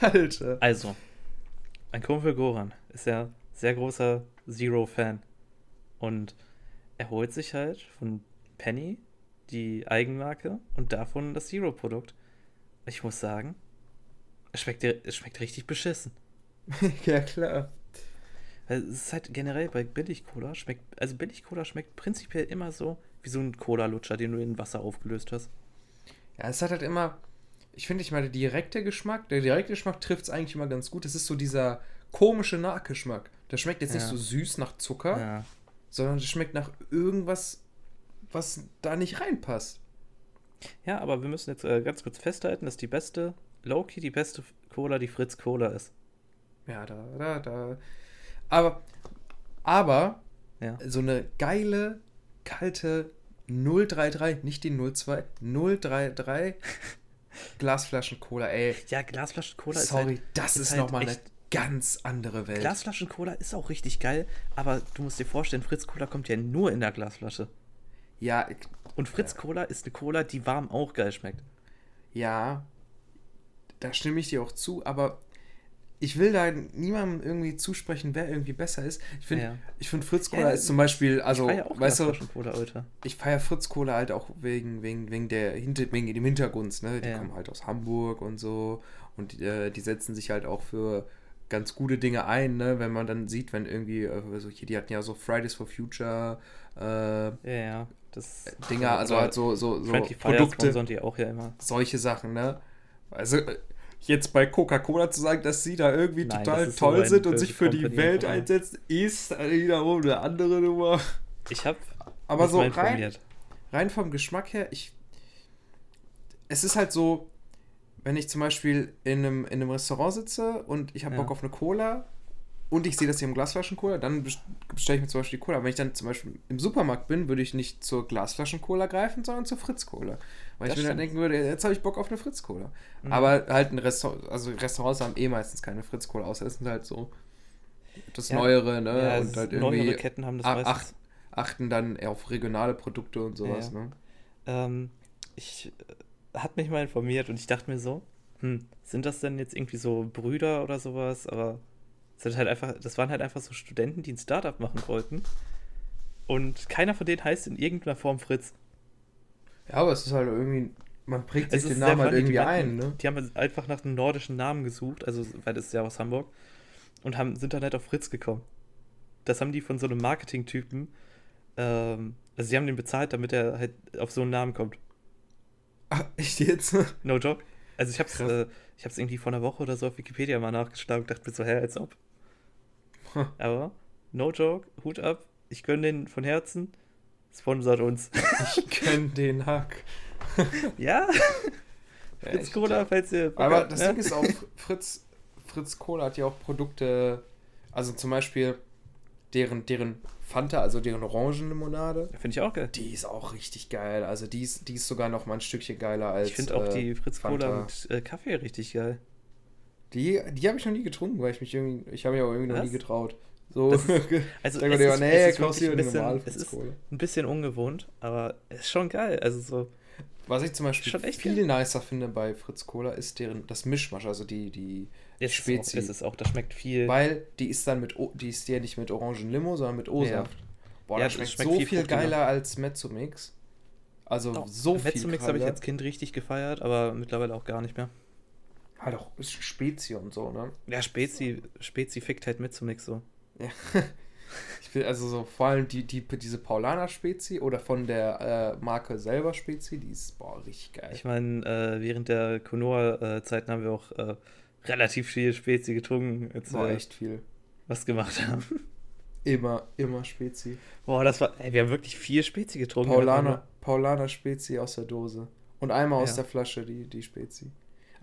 Alter. Also, mein Kumpel Goran ist ja sehr großer Zero-Fan. Und er holt sich halt von Penny die Eigenmarke und davon das Zero-Produkt. Ich muss sagen, es schmeckt, es schmeckt richtig beschissen. [laughs] ja, klar. Also, Es ist halt generell bei Billig-Cola schmeckt, also Billig-Cola schmeckt prinzipiell immer so wie so ein Cola-Lutscher, den du in Wasser aufgelöst hast. Ja, es hat halt immer, ich finde, ich meine, der direkte Geschmack, der direkte Geschmack trifft es eigentlich immer ganz gut. Es ist so dieser komische Nachgeschmack. Das schmeckt jetzt nicht Ja. so süß nach Zucker, Ja. sondern es schmeckt nach irgendwas, was da nicht reinpasst. Ja, aber wir müssen jetzt äh, ganz kurz festhalten, dass die beste, Loki, die beste Cola, die Fritz Cola ist. Ja, da, da, da. Aber, aber, Ja. so eine geile, kalte 033, nicht die 02, 033 [laughs] Glasflaschen Cola, ey. Ja, Glasflaschen Cola ist Sorry, halt, das ist, halt nochmal eine ganz andere Welt. Glasflaschen-Cola ist auch richtig geil, aber du musst dir vorstellen, Fritz-Cola kommt ja nur in der Glasflasche. Ja, Und Fritz-Cola ist eine Cola, die warm auch geil schmeckt. ja, da stimme ich dir auch zu, aber ich will da niemandem irgendwie zusprechen, wer irgendwie besser ist. Ich finde, Ja. ich finde Fritz Cola Ja, ist zum Beispiel, also, ich feier auch weißt du, ich feiere Fritz Cola halt auch wegen, wegen, wegen, der, Hinter- wegen dem Hintergrund, ne? Die Ja. kommen halt aus Hamburg und so und äh, die setzen sich halt auch für ganz gute Dinge ein, ne? Wenn man dann sieht, wenn irgendwie, äh, so, hier, die hatten ja so Fridays for Future äh, ja. Das Dinger, [laughs] also halt so, so, so Friendly Fire Produkte, die auch ja immer. solche Sachen, ne? Also äh, jetzt bei Coca-Cola zu sagen, dass sie da irgendwie Nein, total toll sind und sich für die Welt einfach nur. einsetzen, ist wiederum eine andere Nummer. Ich habe Aber so rein, informiert. rein vom Geschmack her, ich. Es ist halt so, wenn ich zum Beispiel in einem, in einem Restaurant sitze und ich habe Ja. Bock auf eine Cola und ich sehe das hier im Glasflaschen-Cola, dann best- bestelle ich mir zum Beispiel die Cola. Wenn ich dann zum Beispiel im Supermarkt bin, würde ich nicht zur Glasflaschen-Cola greifen, sondern zur Fritz-Cola. Weil Das ich mir dann denken würde, jetzt habe ich Bock auf eine Fritz-Cola. Mhm. Aber halt ein Restaurant, also Restaurants haben eh meistens keine Fritz-Cola, außer es sind halt so das Ja. Neuere, ne? Ja, und halt neuere irgendwie Ketten haben das meistens. acht, achten dann eher auf regionale Produkte und sowas, Ja. ne? Ähm, ich äh, hat mich mal informiert und ich dachte mir so, hm, sind das denn jetzt irgendwie so Brüder oder sowas? Aber sind halt einfach, das waren halt einfach so Studenten, die ein Startup machen wollten. Und keiner von denen heißt in irgendeiner Form Fritz. Ja, aber es ist halt irgendwie, man prägt sich den Namen halt funny, die irgendwie ein, ne? Die haben halt einfach nach einem nordischen Namen gesucht, also weil das ist ja aus Hamburg, und haben, sind dann halt auf Fritz gekommen. Das haben die von so einem Marketing-Typen, ähm, also sie haben den bezahlt, damit er halt auf so einen Namen kommt. Ach, echt jetzt? No joke. Also ich hab's, Krass. äh, ich hab's irgendwie vor einer Woche oder so auf Wikipedia mal nachgeschlagen und dachte mir so, hä, als ob. [laughs] Aber, no joke, Hut ab, ich gönn den von Herzen, sponsert uns. [laughs] ich kenn den Hack. [laughs] ja, Ja, Fritz ich- Cola, falls ihr... Bock Aber das ne? Ding ist auch, Fritz, Fritz Cola hat ja auch Produkte, also zum Beispiel deren, deren Fanta, also deren Orangenlimonade. Finde ich auch geil. Die ist auch richtig geil. Also die ist, die ist sogar noch mal ein Stückchen geiler als. Ich finde auch äh, die Fritz Cola Fanta. mit äh, Kaffee richtig geil. Die, die habe ich noch nie getrunken, weil ich mich irgendwie. Ich habe mich aber irgendwie noch Was? nie getraut. So. Ist- [laughs] Also es ist, nee, es ist kaufst ein bisschen, es ist ein bisschen ungewohnt, aber es ist schon geil. Also so, Was ich zum Beispiel Schon echt viel geil. nicer finde bei Fritz Cola ist deren das Mischmasch, also die die es ist, auch, Spezi. es ist auch, das schmeckt viel. weil die ist dann mit O- die ist ja nicht mit Orangenlimo, sondern mit O-Saft. Boah, Ja, das das schmeckt, schmeckt so viel viel, geiler als Mezzomix. Also Auch so viel Mezzomix habe ich als Kind richtig gefeiert, aber mittlerweile auch gar nicht mehr. Halt auch ist Spezi und so, ne? Ja, Spezi, Spezi fickt halt Mezzomix so. Ja. [laughs] Ich will also so vor allem die, die diese Paulaner Spezi oder von der äh, Marke selber Spezi, die ist boah richtig geil. Ich meine, äh, während der Konoa-Zeiten haben wir auch äh, relativ viel Spezi getrunken, als Boah, wir echt viel. was gemacht haben. [laughs] Immer, immer Spezi. Boah, das war, ey, wir haben wirklich viel Spezi getrunken. Paulaner, Paulaner Spezi aus der Dose. Und einmal aus Ja. der Flasche die, die Spezi.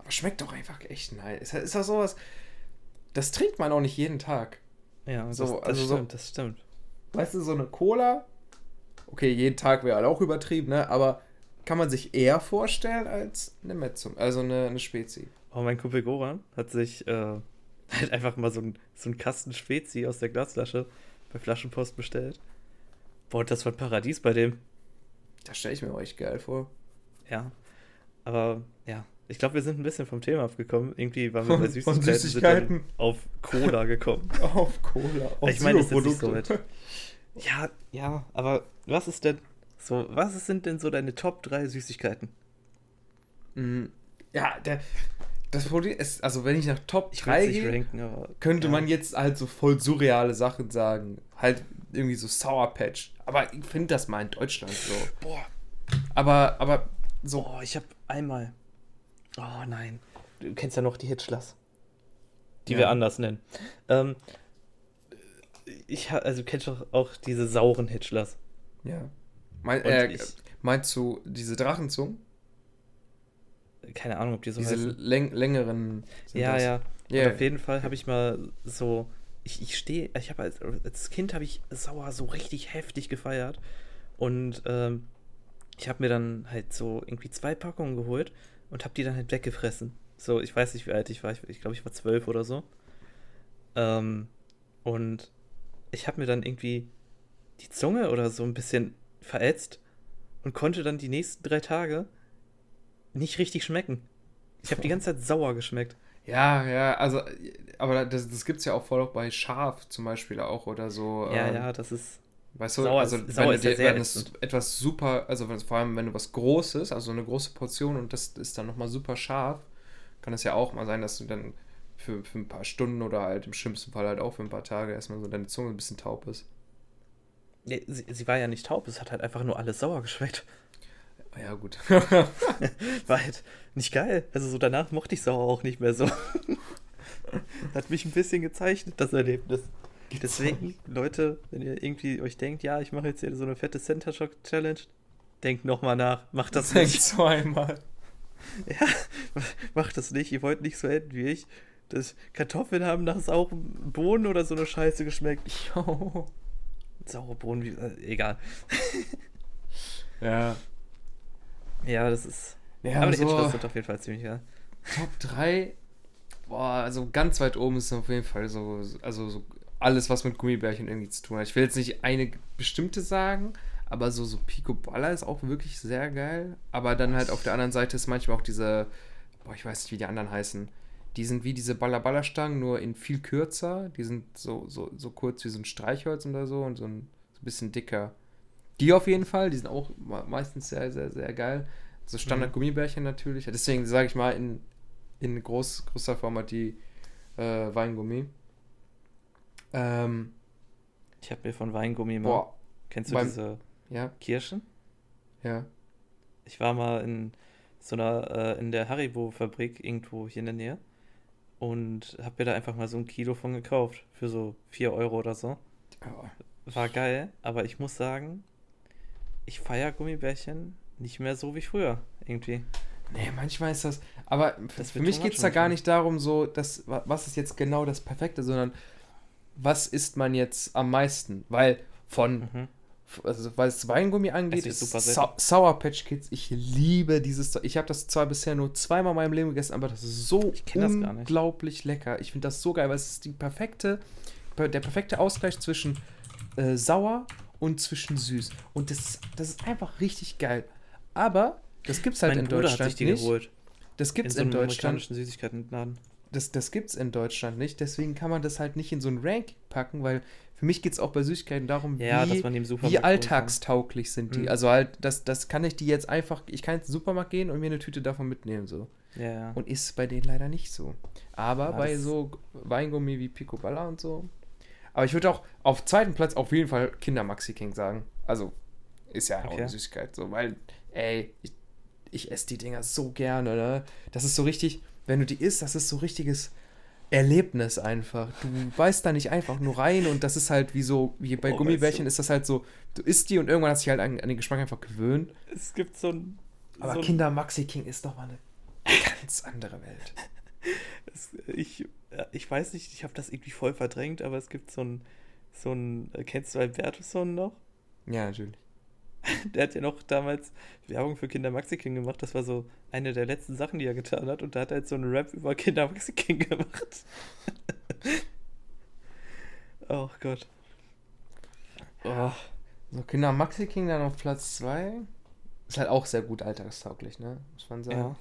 Aber schmeckt doch einfach echt nice. Ist, ist doch sowas, das trinkt man auch nicht jeden Tag. Ja, So, das, das also so- stimmt, das stimmt. Weißt du, so eine Cola, okay, jeden Tag wäre halt auch übertrieben, ne? Aber kann man sich eher vorstellen als eine Metzum, also eine, eine Spezi. Oh, mein Kumpel Goran hat sich äh, [laughs] halt einfach mal so, ein, so einen Kasten Spezi aus der Glasflasche bei Flaschenpost bestellt. Boah, das war ein Paradies bei dem. Das stelle ich mir auch echt geil vor. Ja. Aber ich glaube, wir sind ein bisschen vom Thema abgekommen. Irgendwie waren wir Von- bei Süßigkeiten, Süßigkeiten. auf Cola gekommen. [laughs] Auf Cola. Auf Ich meine, das ist nicht so Zero-Produkte. ja, ja, aber was ist denn so, was sind denn so deine Top 3 Süßigkeiten? Mm, Ja, der, das Problem ist, also wenn ich nach Top Ich will 3 es nicht gehe, ranken, aber. könnte ja. man jetzt halt so voll surreale Sachen sagen. Halt irgendwie so Sour Patch. Aber ich finde das mal in Deutschland so. Boah. Aber, aber so. Oh, ich habe einmal. Oh nein. Du kennst ja noch die Hitchlers. Die Ja. wir anders nennen. Ähm, ich also du kennst doch auch diese sauren Hitchlers. Ja. Mein, äh, ich- meinst du diese Drachenzungen? Keine Ahnung, ob die so diese läng längeren. Ja, das? ja. Und auf jeden Fall habe ich mal so. Ich, ich stehe, ich habe als, als Kind habe ich sauer so richtig heftig gefeiert. Und ähm, ich habe mir dann halt so irgendwie zwei Packungen geholt und habe die dann halt weggefressen. So, ich weiß nicht, wie alt ich war. Ich, ich glaube, ich war zwölf oder so. Ähm, und ich habe mir dann irgendwie die Zunge oder so ein bisschen verätzt und konnte dann die nächsten drei Tage nicht richtig schmecken. Ich habe die ganze Zeit sauer geschmeckt. Ja, ja, also, aber das, das gibt es ja auch voll auch bei Schaf zum Beispiel auch oder so. Ja, ähm, ja, das ist. Weißt du, Sauer also ist- wenn, du dir, wenn es etwas super, also vor allem wenn du was Großes, also eine große Portion und das ist dann nochmal super scharf, kann es ja auch mal sein, dass du dann für, für ein paar Stunden oder halt im schlimmsten Fall halt auch für ein paar Tage erstmal so deine Zunge ein bisschen taub ist. Nee, sie, sie war ja nicht taub, es hat halt einfach nur alles sauer geschmeckt. Ja, gut. [laughs] War halt nicht geil. Also so danach mochte ich sauer auch nicht mehr so. [laughs] Hat mich ein bisschen gezeichnet, das Erlebnis. Deswegen, Leute, wenn ihr irgendwie euch denkt, ja, ich mache jetzt hier so eine fette Center Shock Challenge, denkt nochmal nach. Macht das Denk nicht. zweimal. [laughs] Ja, macht das nicht. Ihr wollt nicht so enden wie ich. Das Kartoffeln haben nach sauren Bohnen oder so eine Scheiße geschmeckt. [laughs] Jo. Saure Bohnen, wie, äh, egal. [laughs] Ja. Ja, das ist. Ja, aber die so Intros sind auf jeden Fall ziemlich geil. Top 3. Boah, also ganz weit oben ist auf jeden Fall so, also so alles, was mit Gummibärchen irgendwie zu tun hat. Ich will jetzt nicht eine bestimmte sagen, aber so, so Pico Balla ist auch wirklich sehr geil. Aber dann halt auf der anderen Seite ist manchmal auch diese, boah, ich weiß nicht, wie die anderen heißen. Die sind wie diese Baller-Baller-Stangen, nur in viel kürzer. Die sind so, so, so kurz wie so ein Streichholz oder so und so ein, so ein bisschen dicker. Die auf jeden Fall, die sind auch me- meistens sehr, sehr, sehr geil. So Standard-Gummibärchen natürlich. Deswegen sage ich mal, in, in groß, großer Format die äh, Weingummi. Ähm, Ich habe mir von Weingummi mal. boah, Kennst du beim- diese ja, Kirschen? ja. Ich war mal in so einer, äh, in der Haribo-Fabrik irgendwo hier in der Nähe und habe mir da einfach mal so ein Kilo von gekauft. Für so 4 Euro oder so. War geil, aber ich muss sagen, ich feiere Gummibärchen nicht mehr so wie früher. Irgendwie. Nee, manchmal ist das. Aber für, Das für mich geht es da gar nicht darum, so, dass, wa- was ist jetzt genau das Perfekte, sondern was isst man jetzt am meisten? Weil von, Mhm. also was Weingummi angeht, Es ist super Sau Sour Patch Kids. Ich liebe dieses. Zeug. Ich habe das zwar bisher nur zweimal in meinem Leben gegessen, aber das ist so unglaublich lecker. Ich finde das so geil, weil es ist die perfekte, der perfekte Ausgleich zwischen äh, sauer und zwischen süß. Und das, ist- das ist einfach richtig geil. Aber das gibt's halt mein in Bruder hat Deutschland sich die nicht. geholt. Das gibt's so in, Deutschland. Süßigkeitenladen. Das, das gibt's in Deutschland nicht. Deswegen kann man das halt nicht in so ein Rank packen, weil für mich geht's auch bei Süßigkeiten darum, Ja, wie, wie alltagstauglich sind die. Mhm. Also halt, das, das kann ich die jetzt einfach, ich kann jetzt in den Supermarkt gehen und mir eine Tüte davon mitnehmen, so. Ja. Und ist bei denen leider nicht so. Aber Ja, bei so Weingummi wie Pico Balla und so. Aber ich würde auch auf zweiten Platz auf jeden Fall Kinder Maxi King sagen. Also, ist ja auch Okay. eine Süßigkeit, so, weil, ey, ich, ich esse die Dinger so gerne, ne? Das ist so richtig, wenn du die isst, das ist so richtiges Erlebnis einfach. Du beißt da nicht einfach nur rein und das ist halt wie so, wie bei Oh, Gummibärchen weißt ist das halt so, du isst die und irgendwann hast du dich halt an, an den Geschmack einfach gewöhnt. Es gibt so ein. Aber so Kinder Maxi King ist doch mal eine ganz andere Welt. [laughs] Es, ich, ich weiß nicht, ich habe das irgendwie voll verdrängt, aber es gibt so ein, so ein, kennst du Albertusson noch? Ja, natürlich. [laughs] Der hat ja noch damals Werbung für Kinder Maxi King gemacht. Das war so eine der letzten Sachen, die er getan hat. Und da hat er jetzt so einen Rap über Kinder Maxi King gemacht. [laughs] oh Gott. Oh, So, Kinder Maxi King dann auf Platz 2. Ist halt auch sehr gut alltagstauglich, ne? Muss man sagen. ja.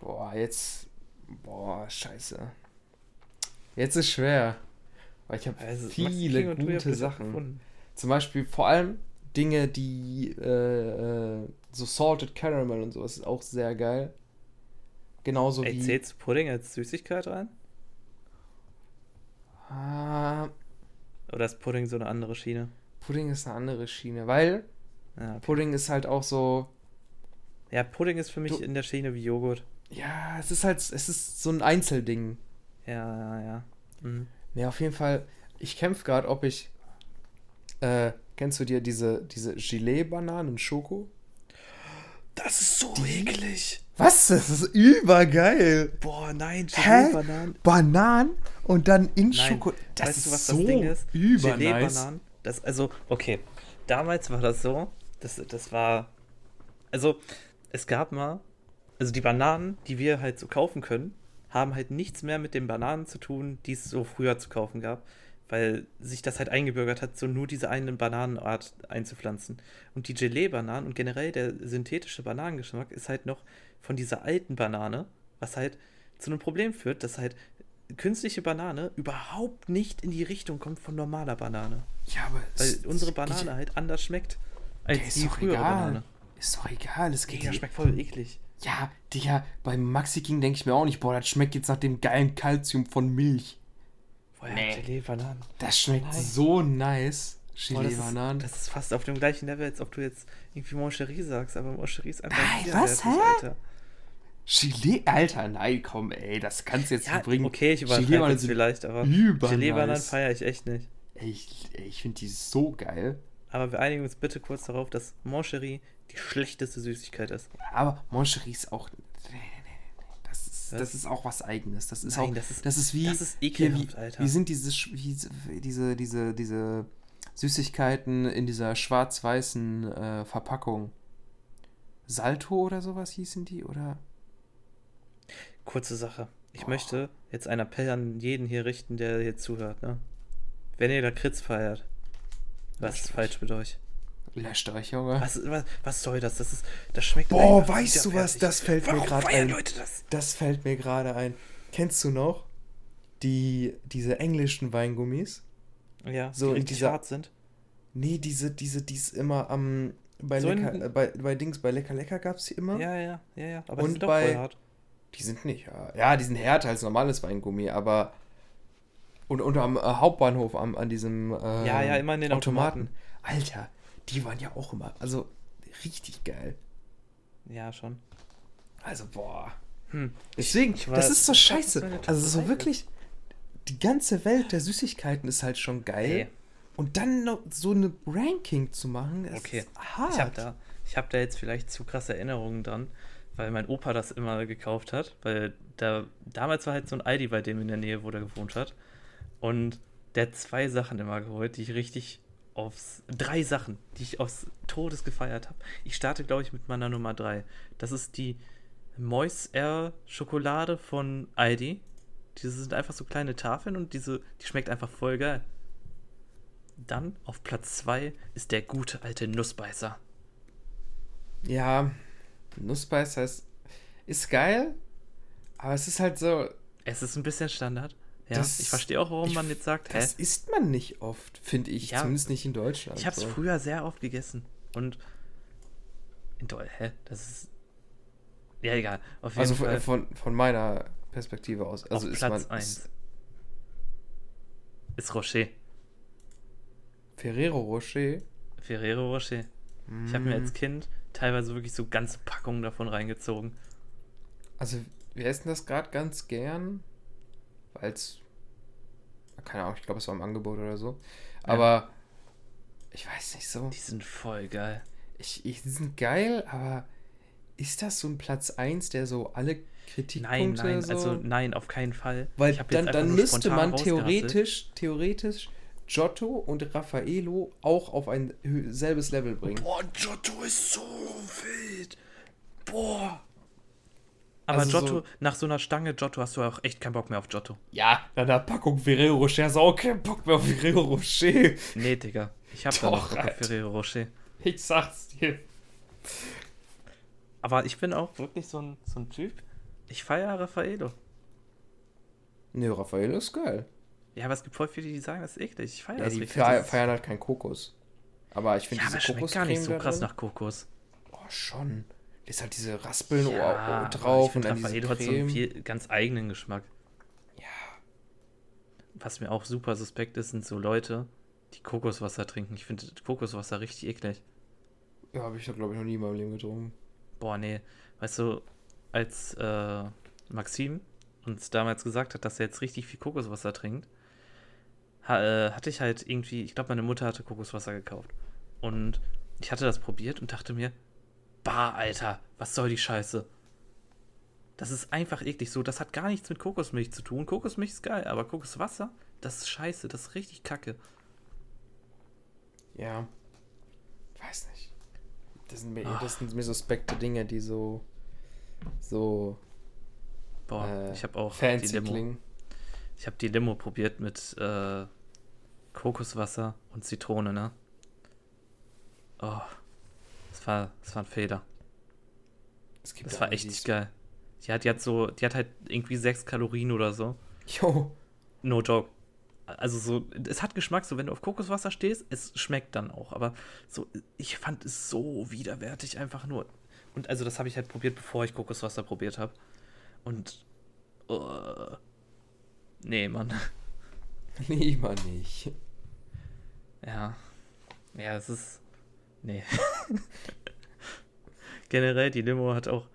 Boah, jetzt. Boah, scheiße. Jetzt ist schwer. Weil ich habe Also, viele gute Sachen. gefunden. Zum Beispiel vor allem Dinge, die äh, äh, so Salted Caramel und sowas ist auch sehr geil. Genauso Ey, wie. zählst du Pudding als Süßigkeit rein? Ah, Oder ist Pudding so eine andere Schiene? Pudding ist eine andere Schiene, weil Ja, okay. Pudding ist halt auch so. ja Pudding ist für mich Du- in der Schiene wie Joghurt. Ja, es ist halt, es ist so ein Einzelding. Ja, ja, ja. Mhm. Ja, auf jeden Fall. Ich kämpfe gerade, ob ich. Äh, kennst du dir diese, diese Gelee-Bananen Schoko? Das ist so Die- eklig. Was? Das ist übergeil. Boah, nein? Gelee-Bananen. Bananen und dann in Nein, Schoko. Das weißt ist du, was so das Ding ist? übernice. Gelee-Bananen. Das, also, okay. Damals war das so, das, das war. Also, es gab mal. Also, die Bananen, die wir halt so kaufen können, haben halt nichts mehr mit den Bananen zu tun, die es so früher zu kaufen gab, weil sich das halt eingebürgert hat, so nur diese eine Bananenart einzupflanzen. Und die Gelee-Bananen und generell der synthetische Bananengeschmack ist halt noch von dieser alten Banane, was halt zu einem Problem führt, dass halt künstliche Banane überhaupt nicht in die Richtung kommt von normaler Banane. Ja, aber Weil unsere geht- Banane halt anders schmeckt als die frühere egal. Banane. Ist doch egal, es geht hier- schmeckt voll eklig. Ja, Digga, beim Maxi King denke ich mir auch nicht, boah, das schmeckt jetzt nach dem geilen Kalzium von Milch. Boah, Nee. Gelee-Bananen. Das schmeckt Nein. so nice. Boah, das, das ist fast auf dem gleichen Level, als ob du jetzt irgendwie Moncherie sagst, aber Moncherie ist einfach Nein, was, hä? Alter. Gelee, Alter, nein, komm, ey, das kannst du jetzt Ja, nicht bringen. okay, ich übertreibe jetzt vielleicht, aber nice. feiere ich echt nicht. Ey, ich, ey, ich finde die so geil. Aber wir einigen uns bitte kurz darauf, dass Moncherie die schlechteste Süßigkeit ist. Aber Moncherie ist auch. Nee, nee, nee, nee. Das ist, Was? das ist auch was Eigenes. Das ist Nein, auch. das ist- das ist wie. das ist hier, ekelhaft, wie, Alter. Wie sind diese, wie, diese, diese, diese Süßigkeiten in dieser schwarz-weißen äh, Verpackung? Salto oder sowas hießen die? Oder? Kurze Sache. Ich Boah. möchte jetzt einen Appell an jeden hier richten, der hier zuhört, ne? Wenn ihr Lakritz feiert, was ist falsch mit euch? Löscht euch, Junge. Was, was, was soll das? Das ist, das schmeckt Boah, weißt du was? Das fällt mir Warum grad feiern ein. Leute das? Das fällt mir gerade ein. Kennst du noch die, diese englischen Weingummis? Ja, So die richtig dieser- hart sind. Nee, diese, diese, die es immer am. Bei, So Lecker, äh, bei, bei Dings, bei Lecker Lecker gab es die immer. Ja, ja, ja, ja. Aber Und die sind doch bei- voll hart. Die sind nicht, ja. Ja, die sind härter als normales Weingummi, aber. Und, und am äh, Hauptbahnhof, am, an diesem. ähm, Ja, ja, immer in den Automaten. Alter, die waren ja auch immer. Also, richtig geil. Ja, schon. Also, boah. Hm. Deswegen, ich war- das ist so ich scheiße. Also, so wirklich. Die ganze Welt der Süßigkeiten ist halt schon geil. Hey. Und dann noch so eine Ranking zu machen, ist Okay. hart. Ich habe da, ich hab da jetzt vielleicht zu krasse Erinnerungen dran, weil mein Opa das immer gekauft hat. Weil da, damals war halt so ein Aldi bei dem in der Nähe, wo der gewohnt hat. Und der hat zwei Sachen immer geholt, die ich richtig aufs. Drei Sachen, die ich aufs Todes gefeiert habe. Ich starte, glaube ich, mit meiner Nummer drei. Das ist die Mois Air Schokolade von Aldi. Diese sind einfach so kleine Tafeln und diese, die schmeckt einfach voll geil. Dann auf Platz 2 ist der gute alte Nussbeißer. Ja, Nussbeißer ist, ist geil, aber es ist halt so, Es ist ein bisschen Standard. Ja, Das- ich verstehe auch, warum ich- man jetzt sagt, hä? das isst man nicht oft, finde ich. Ja. Zumindest nicht in Deutschland. Ich habe es so. früher sehr oft gegessen. Und in Deu hä? Das ist. Ja, egal. Auf jeden Also Fall. von, von, von meiner Perspektive aus. Also auf ist Platz man 1 ist ist Rocher. Ferrero Rocher. Ferrero Rocher. Ich habe mir Mm. als Kind teilweise wirklich so ganze Packungen davon reingezogen. Also wir essen das gerade ganz gern, weil es keine Ahnung, ich glaube, es war im Angebot oder so. Aber ich weiß nicht so. Die sind voll geil. Ich, ich, die sind geil, aber ist das so ein Platz 1, der so alle Kritikpunkte Nein, nein, so... also nein, auf keinen Fall. Weil dann, dann müsste man theoretisch, theoretisch Giotto und Raffaello auch auf ein selbes Level bringen. Boah, Giotto ist so wild. Boah. Aber Also Giotto, so- nach so einer Stange Giotto hast du auch echt keinen Bock mehr auf Giotto. Ja, nach einer Packung Ferrero Rocher hast du auch keinen Bock mehr auf Ferrero Rocher. Nee, Digga. Ich hab da noch Doch, Bock auf. Ferrero Rocher. Ich sag's dir. Aber ich bin auch wirklich so ein, so ein Typ. Ich feiere Raffaello. Nee, Raffaello ist geil. Ja, aber es gibt voll viele, die sagen, das ist eklig. Ich feiere Ja, das die feiern, halt keinen Kokos. Aber ich finde Ja, aber diese es schmeckt gar nicht so krass drin- nach Kokos. Oh, schon. Ist halt diese Raspeln Ja, drauf und dann diese Raffaello hat so einen Creme. viel, ganz eigenen Geschmack. Ja. Was mir auch super suspekt ist, sind so Leute, die Kokoswasser trinken. Ich finde Kokoswasser richtig eklig. Ja, habe ich doch, glaube ich, noch nie in meinem Leben getrunken. Boah, nee. Weißt du, als äh, Maxim uns damals gesagt hat, dass er jetzt richtig viel Kokoswasser trinkt, ha, äh, hatte ich halt irgendwie, ich glaube, meine Mutter hatte Kokoswasser gekauft. Und ich hatte das probiert und dachte mir, bah, Alter, was soll die Scheiße? Das ist einfach eklig so. Das hat gar nichts mit Kokosmilch zu tun. Kokosmilch ist geil, aber Kokoswasser, das ist scheiße. Das ist richtig kacke. Ja. Weiß nicht. Das sind mir, Ah. das sind mir suspekte Dinge, die so. So. Boah, Äh, ich habe auch fancy die Limo. klingen. Ich habe die Limo probiert mit äh, Kokoswasser und Zitrone, ne? Oh, das war, das war ein Fehler. Das ja war echt nicht geil. Die hat, die hat so, die hat halt irgendwie sechs Kalorien oder so. Jo. No joke. Also so, es hat Geschmack, so wenn du auf Kokoswasser stehst, es schmeckt dann auch. Aber so, ich fand es so widerwärtig einfach nur. Und also das habe ich halt probiert, bevor ich Kokoswasser probiert habe. Und uh, nee, Mann. [laughs] Lieber nicht. Ja. Ja, es ist. Nee. [laughs] Generell, die Limo hat auch.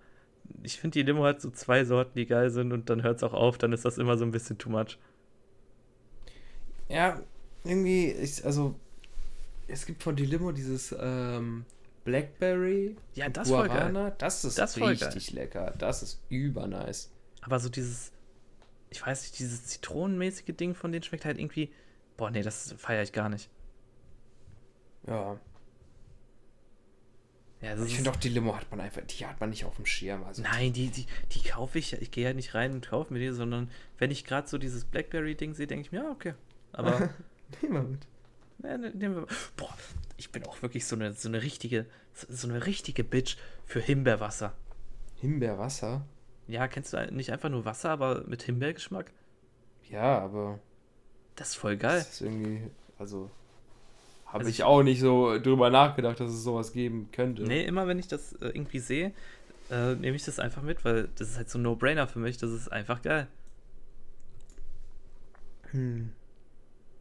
Ich finde, die Limo hat so zwei Sorten, die geil sind und dann hört es auch auf, dann ist das immer so ein bisschen too much. Ja, irgendwie, ich, also, es gibt von die Limo dieses ähm, Blackberry Ja, das ist voll geil. Guarana. Das ist Das richtig lecker. Das ist übernice. Aber so dieses, ich weiß nicht, dieses zitronenmäßige Ding von denen schmeckt halt irgendwie. Boah, nee, das feiere ich gar nicht. Ja. Ja, Ich finde auch, die Limo hat man einfach, die hat man nicht auf dem Schirm. Also Nein, die, die, die kaufe ich. Ich gehe ja nicht rein und kaufe mir die, sondern wenn ich gerade so dieses Blackberry-Ding sehe, denke ich mir, ja, okay. Aber, [laughs] Nehmen wir mit. ne, ne, nehmen wir. Boah, ich bin auch wirklich so eine, so eine richtige, so eine richtige Bitch für Himbeerwasser. Himbeerwasser? Ja, kennst du nicht einfach nur Wasser, aber mit Himbeergeschmack? Ja, aber Das ist voll geil. das ist irgendwie, also habe Also ich ich- auch nicht so drüber nachgedacht, dass es sowas geben könnte. Nee, immer wenn ich das äh, irgendwie sehe, äh, nehme ich das einfach mit, weil das ist halt so ein No-Brainer für mich. Das ist einfach geil. Hm.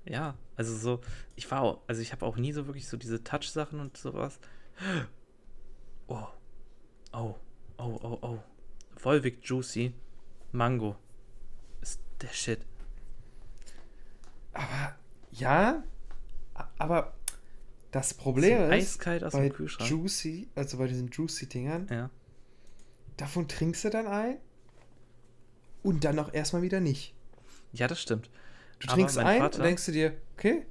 Ja, also so, ich war auch, also ich habe auch nie so wirklich so diese Touch-Sachen und sowas. [gasps] Oh, oh, oh, oh, oh. Volvic Juicy Mango ist der Shit. Aber ja, aber das Problem so ist, bei. Juicy, also bei diesen Juicy-Dingern, ja. davon trinkst du dann ein und dann auch erstmal wieder nicht. ja, das stimmt. Du Aber trinkst ein Vater- und denkst du dir, okay,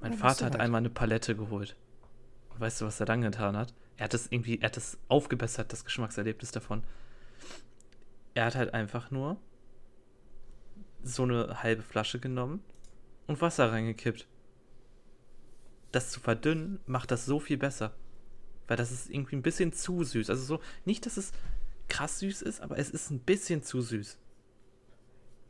Mein Ja, Vater hat halt. einmal eine Palette geholt. Und weißt du, was er dann getan hat? Er hat es irgendwie, er hat es aufgebessert, das Geschmackserlebnis davon. Er hat halt einfach nur so eine halbe Flasche genommen und Wasser reingekippt. Das zu verdünnen macht das so viel besser. Weil das ist irgendwie ein bisschen zu süß. Also so, nicht, dass es krass süß ist, aber es ist ein bisschen zu süß.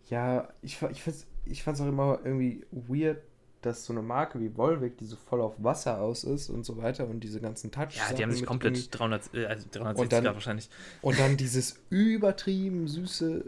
Ja, ich, ich, find's, ich fand's auch immer irgendwie weird, dass so eine Marke wie Volvic, die so voll auf Wasser aus ist und so weiter und diese ganzen touch Ja, die haben sich komplett 300, äh, also 360 Und dann- wahrscheinlich. Und dann dieses übertrieben süße,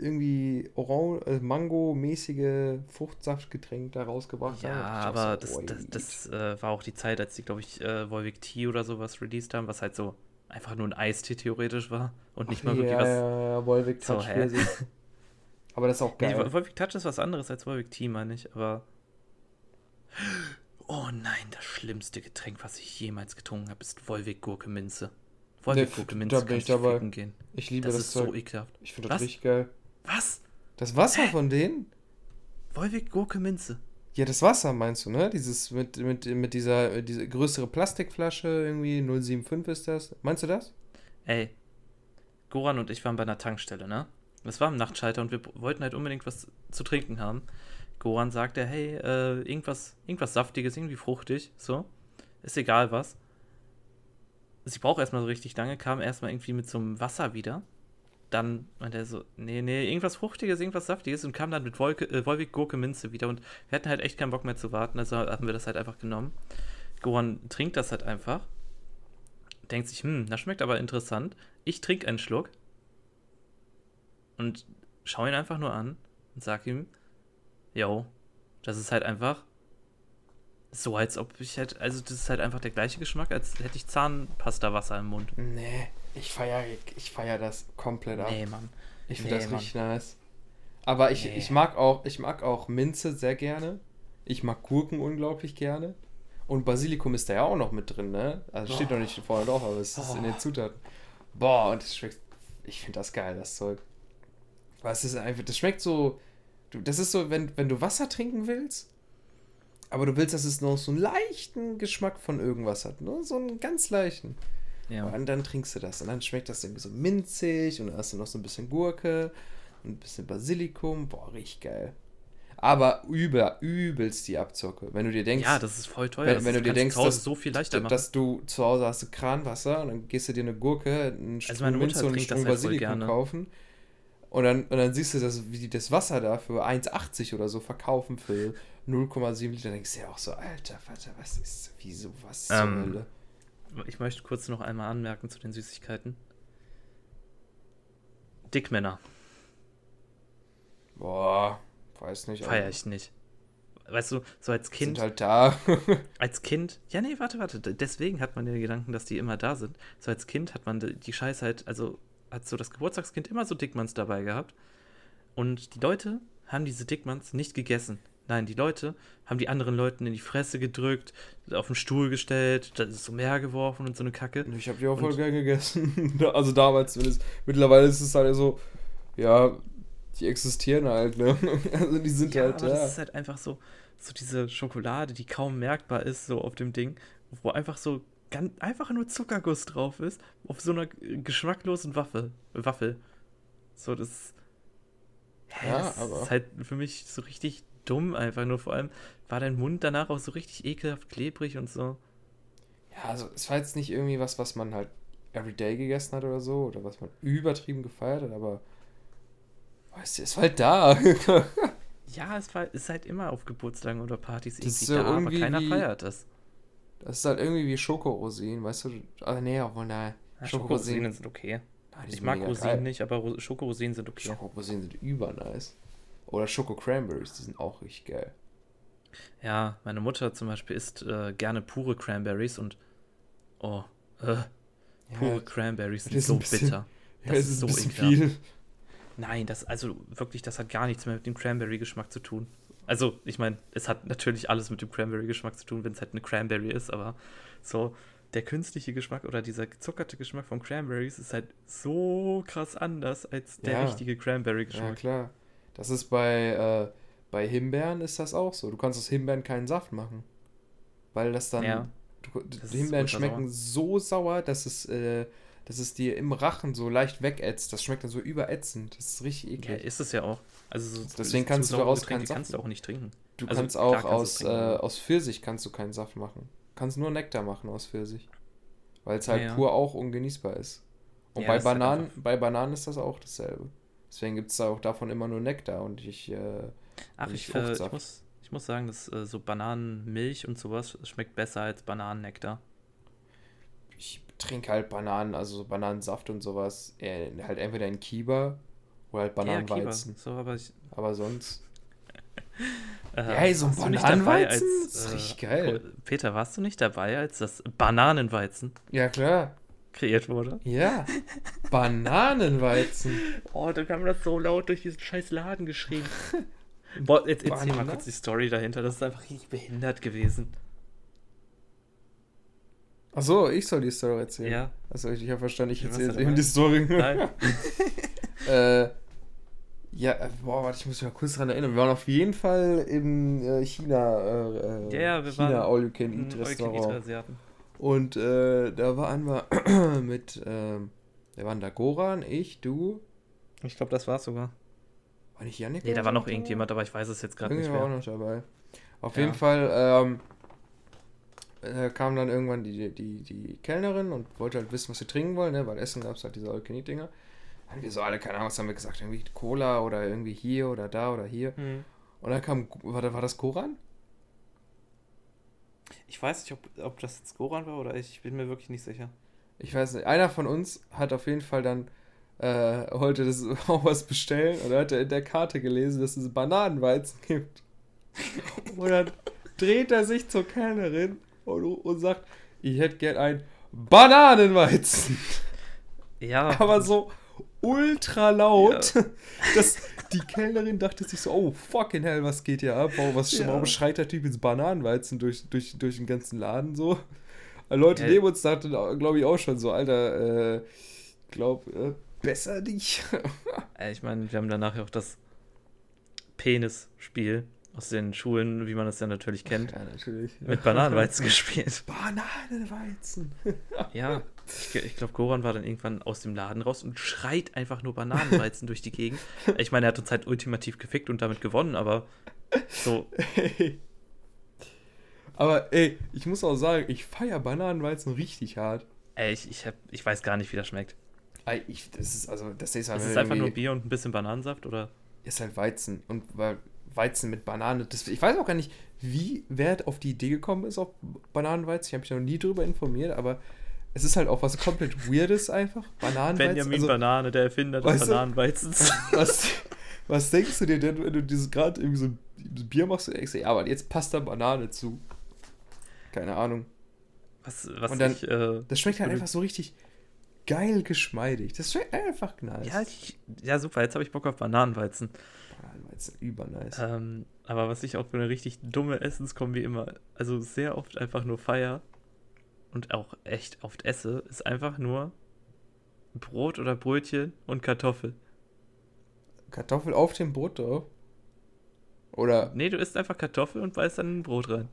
irgendwie Orange, äh, Mango-mäßige Fruchtsaftgetränk da rausgebracht Ja, haben. aber Ich dachte das, so, das, oi. das äh, war auch die Zeit, als die, glaube ich, äh, Volvic Tea oder sowas released haben, was halt so einfach nur ein Eistee theoretisch war und nicht mal Ach, wirklich ja, was. Ja, ja, Volvic So, Touch? Pfirsich. [laughs] Aber das ist auch Nee, geil. Vol- Volvic Touch ist was anderes als Volvic Tea, meine ich, aber. [gasps] Oh nein, das schlimmste Getränk, was ich jemals getrunken habe, ist Volvic Gurke Minze. Volvic Nee, Gurke da Minze bin kann ich dabei. gehen. ich liebe Das, das, ist Zeug. so ekelhaft. ich finde das Was? richtig geil. Was? Das Wasser von denen? Volvic Gurke Minze. Ja, das Wasser meinst du, ne? Dieses mit, mit, mit dieser diese größere Plastikflasche, irgendwie 075 ist das. Meinst du das? Ey, Goran und ich waren bei einer Tankstelle, ne? Es war am Nachtschalter und wir wollten halt unbedingt was zu trinken haben. Goran sagte, hey, äh, irgendwas, irgendwas Saftiges, irgendwie fruchtig, so. Ist egal was. Sie braucht erstmal so richtig lange, kam erstmal irgendwie mit so einem Wasser wieder. Dann meinte er so, nee, nee, irgendwas Fruchtiges, irgendwas Saftiges und kam dann mit Wolke, äh, Wolwig Gurke Minze wieder und wir hatten halt echt keinen Bock mehr zu warten, also haben wir das halt einfach genommen. Goran trinkt das halt einfach denkt sich, hm, das schmeckt aber interessant. Ich trinke einen Schluck und schaue ihn einfach nur an und sag ihm, yo, das ist halt einfach so, als ob ich halt, also das ist halt einfach der gleiche Geschmack, als hätte ich Zahnpasta-Wasser im Mund. Nee, ich feiere ich feier das komplett ab. Nee, Mann. Ich finde Nee, das Mann. richtig nice. Aber ich, Nee. ich mag auch, ich mag auch Minze sehr gerne. Ich mag Gurken unglaublich gerne. Und Basilikum ist da ja auch noch mit drin, ne? Also steht Boah. noch nicht vorne drauf, aber es ist in den. Zutaten. Boah, und das schmeckt. Ich finde das geil, das Zeug. Es ist einfach, das schmeckt so. Das ist so, wenn, wenn du Wasser trinken willst, aber du willst, dass es noch so einen leichten Geschmack von irgendwas hat, nur so einen ganz leichten. Ja. Und dann trinkst du das. Und dann schmeckt das irgendwie so minzig und dann hast du noch so ein bisschen Gurke und ein bisschen Basilikum. Boah, richtig geil. Aber über, übelst die Abzocke. Wenn du dir denkst, Ja, das ist voll teuer. wenn, das wenn du dir denkst, dass, so viel leichter machen. dass du zu Hause hast du Kranwasser und dann gehst du dir eine Gurke, einen Also meine Mutter Minze und einen das Strunk halt Basilikum kaufen. Und dann, und dann siehst du, dass, wie die das Wasser da für 1,80 oder so verkaufen für 0,7 Liter. Dann denkst du ja auch so, alter Vater, was ist, wieso, was zur Ähm, Hölle? Ich möchte kurz noch einmal anmerken zu den Süßigkeiten. Dickmänner Boah, weiß nicht. feiere aber ich nicht. Weißt du, so als Kind, Sind halt da. [laughs] als Kind, ja nee, warte, warte, deswegen hat man den Gedanken, dass die immer da sind. So als Kind hat man die Scheiße halt, also hat so das Geburtstagskind immer so Dickmanns dabei gehabt. Und die Leute haben diese Dickmanns nicht gegessen. Nein, die Leute haben die anderen Leuten in die Fresse gedrückt, auf den Stuhl gestellt, das ist so mehr geworfen und so eine Kacke. ich habe die auch voll gern gegessen. [laughs] also damals zumindest. Mittlerweile ist es halt so, ja, die existieren halt, ne? [laughs] Also die sind Ja, halt aber da. das ist halt einfach so, so diese Schokolade, die kaum merkbar ist, so auf dem Ding, wo einfach so ganz, einfach nur Zuckerguss drauf ist, auf so einer geschmacklosen Waffel. Waffel. So, das, hä, Ja, das aber- ist halt für mich so richtig dumm, einfach nur. Vor allem war dein Mund danach auch so richtig ekelhaft klebrig und so. Ja, also es war jetzt nicht irgendwie was, was man halt everyday gegessen hat oder so, oder was man übertrieben gefeiert hat, aber weißt du, es war halt da. [laughs] Ja, es war, ist halt immer auf Geburtstagen oder Partys Das irgendwie so da, aber irgendwie keiner wie- feiert das. Das ist halt irgendwie wie Schokorosinen, weißt du? Also nee, obwohl nein. Ja, Schokorosinen. Sind okay. Nein, Ich mag Rosinen geil. nicht, aber Ro- Schokorosinen sind okay. Schokorosinen sind über nice. Oder Schoko Cranberries, die sind auch richtig geil. Ja, meine Mutter zum Beispiel isst äh, gerne pure Cranberries und oh, äh, pure Ja, Cranberries sind so bisschen- bitter. ja, Das es ist ist so ekelhaft. viel. Nein, das also wirklich, das hat gar nichts mehr mit dem Cranberry-Geschmack zu tun. Also, ich meine, es hat natürlich alles mit dem Cranberry-Geschmack zu tun, wenn es halt eine Cranberry ist, aber so der künstliche Geschmack oder dieser gezuckerte Geschmack von Cranberries ist halt so krass anders als der Ja. richtige Ja, Cranberry-Geschmack. klar. Das ist bei, äh, bei Himbeeren ist das auch so. Du kannst aus Himbeeren keinen Saft machen. Weil das dann. Ja, du, das Himbeeren schmecken so sauer, dass es, äh, dass es dir im Rachen so leicht wegätzt. Das schmeckt dann so überätzend. Das ist richtig ja, eklig. ist es ja auch. Also so Deswegen kannst du daraus keinen Saft kannst du auch nicht trinken. Du Also, kannst auch kannst aus, äh, aus Pfirsich kannst du keinen Saft machen. Du kannst nur Nektar machen aus Pfirsich. Weil es halt Ja, ja. pur auch ungenießbar ist. Und Ja, bei halt Bananen, bei Bananen ist das auch dasselbe. Deswegen gibt es da auch davon immer nur Nektar und ich, äh, Ach, Und ich, äh, ich, muss, ich muss sagen, dass äh, so Bananenmilch und sowas schmeckt besser als Bananennektar. ich trinke halt Bananen, also so Bananensaft und sowas, äh, halt entweder in Kiba oder halt Ja. Bananenweizen. So, aber ich, Aber sonst. [laughs] äh, Ja, ey, so ein Bananenweizen? als, Das ist äh, richtig geil. Peter, warst du nicht dabei, als das Bananenweizen Ja, klar. kreiert wurde? Ja. [laughs] Bananenweizen. Oh, dann haben wir das so laut durch diesen scheiß Laden geschrieben. [laughs] Boah, jetzt erzähl mal kurz die Story dahinter. Das ist einfach richtig behindert gewesen. Achso, ich soll die Story erzählen. Ja. Also ich, ich habe verstanden, ich erzähle eben die Story. Nein. [laughs] Äh, ja, äh, boah, warte, ich muss mich mal kurz dran erinnern. Wir waren auf jeden Fall im äh, China, äh, äh, Ja, ja, wir China waren All You Can Eat All You Can Eat Restaurant. Asiaten. Und äh, da waren wir [clears throat] mit, ähm, wir waren da Goran, ich, du, Ich glaube, das war's sogar. war nicht Janik? Nee, da war noch irgendjemand, aber ich weiß es jetzt gerade nicht mehr. war auch noch dabei. Auf Ja. jeden Fall ähm, äh, kam dann irgendwann die, die, die Kellnerin und wollte halt wissen, was wir trinken wollen, ne? weil Essen gab es halt diese All You Can Eat Dinger. Haben wir so alle, keine Ahnung, was haben wir gesagt, irgendwie Cola oder irgendwie hier oder da oder hier. Hm. Und dann kam, war, da- war das Koran? Ich weiß nicht, ob, ob das jetzt Goran war oder ich, ich bin mir wirklich nicht sicher. Ich weiß nicht, einer von uns hat auf jeden Fall dann äh, wollte das [laughs] auch was bestellen und hat er in der Karte gelesen, dass es Bananenweizen gibt. Und dann dreht er sich zur Kellnerin und, und sagt, ich hätte gern ein Bananenweizen. Ja, Aber so ultra laut, [laughs] dass die Kellnerin dachte sich so, oh fucking hell, was geht hier ab? Warum, was, Ja. warum schreit der Typ jetzt Bananenweizen durch, durch, durch den ganzen Laden so? Leute Ja. neben uns dachten, glaube ich, auch schon so, Alter, äh, glaub, äh, besser nicht. [laughs] Ich meine, wir haben danach ja auch das Penis-Spiel aus den Schulen, wie man das ja natürlich kennt, Ja, natürlich. mit Bananenweizen gespielt. [laughs] Bananenweizen. [laughs] Ja, Ich, ich glaube, Goran war dann irgendwann aus dem Laden raus und schreit einfach nur Bananenweizen durch die Gegend. Ich meine, er hat uns halt ultimativ gefickt und damit gewonnen, aber so, Aber ey, ich muss auch sagen, ich feiere Bananenweizen richtig hart. ey, ich, ich, hab, ich weiß gar nicht, wie das schmeckt. Ey, Ich, das ist also, das ist, Ist es einfach nur Bier und ein bisschen Bananensaft oder? ist halt Weizen und weil Weizen mit Banane. Das, ich weiß auch gar nicht, wie wer auf die Idee gekommen ist auf Bananenweizen. Ich habe mich noch nie darüber informiert, aber es ist halt auch was komplett Weirdes einfach. Bananenweizen. Benjamin also, Banane, der Erfinder des du- Bananenweizens. [laughs] was, was denkst du dir denn, wenn du dieses gerade irgendwie so ein Bier machst und denkst, ja, aber jetzt passt da Banane zu. Keine Ahnung. Was, was Und dann- ich, äh, Das schmeckt halt einfach so richtig geil geschmeidig. Das schmeckt einfach nice. ja, ich, ja, super, jetzt habe ich Bock auf Bananenweizen. Bananenweizen, übernice. Ähm, aber was ich auch für eine richtig dumme Essenskombi immer, also sehr oft einfach nur feier und auch echt oft esse, ist einfach nur Brot oder Brötchen und Kartoffel. Kartoffel auf dem Brot drauf. Oder Nee, du isst einfach Kartoffel und beißt dann in ein Brot rein.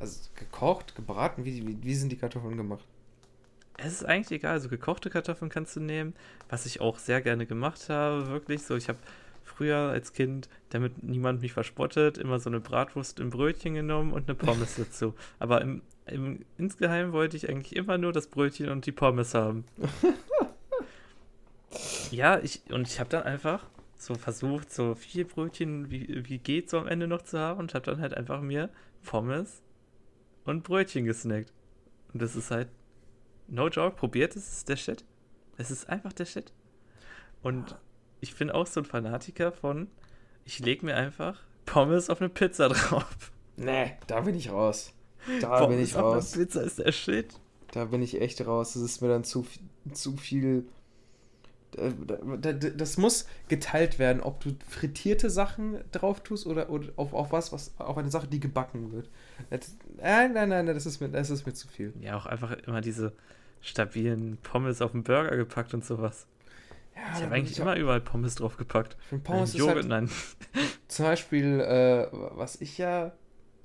Also gekocht, gebraten, wie, wie, wie sind die Kartoffeln gemacht? Es ist eigentlich egal, also gekochte Kartoffeln kannst du nehmen, was ich auch sehr gerne gemacht habe, wirklich so. Ich habe früher als Kind, damit niemand mich verspottet, immer so eine Bratwurst im Brötchen genommen und eine Pommes [laughs] dazu. Aber im, im, insgeheim wollte ich eigentlich immer nur das Brötchen und die Pommes haben. [laughs] ja, ich, und ich habe dann einfach so versucht, so viel Brötchen wie, wie geht so am Ende noch zu haben und habe dann halt einfach mir Pommes und Brötchen gesnackt. Und das ist halt No joke, probiert es, ist der Shit. Es ist einfach der Shit. Und ich bin auch so ein Fanatiker von, ich lege mir einfach Pommes auf eine Pizza drauf. Nee, da bin ich raus. Da bin ich Pommes auf raus. einer Pizza ist der Shit. Da bin ich echt raus. Das ist mir dann zu, viel- zu viel. Da- Das muss geteilt werden, ob du frittierte Sachen drauf tust oder, oder auf, auf was, was, auf eine Sache, die gebacken wird. Das, nein, nein, nein, das ist mir, das ist mir zu viel. Ja, auch einfach immer diese stabilen Pommes auf den Burger gepackt und sowas. Ja, Ich habe eigentlich ich immer überall Pommes drauf gepackt. Ich finde Pommes Joghurt, halt, nein. [laughs] zum Beispiel, äh, was ich ja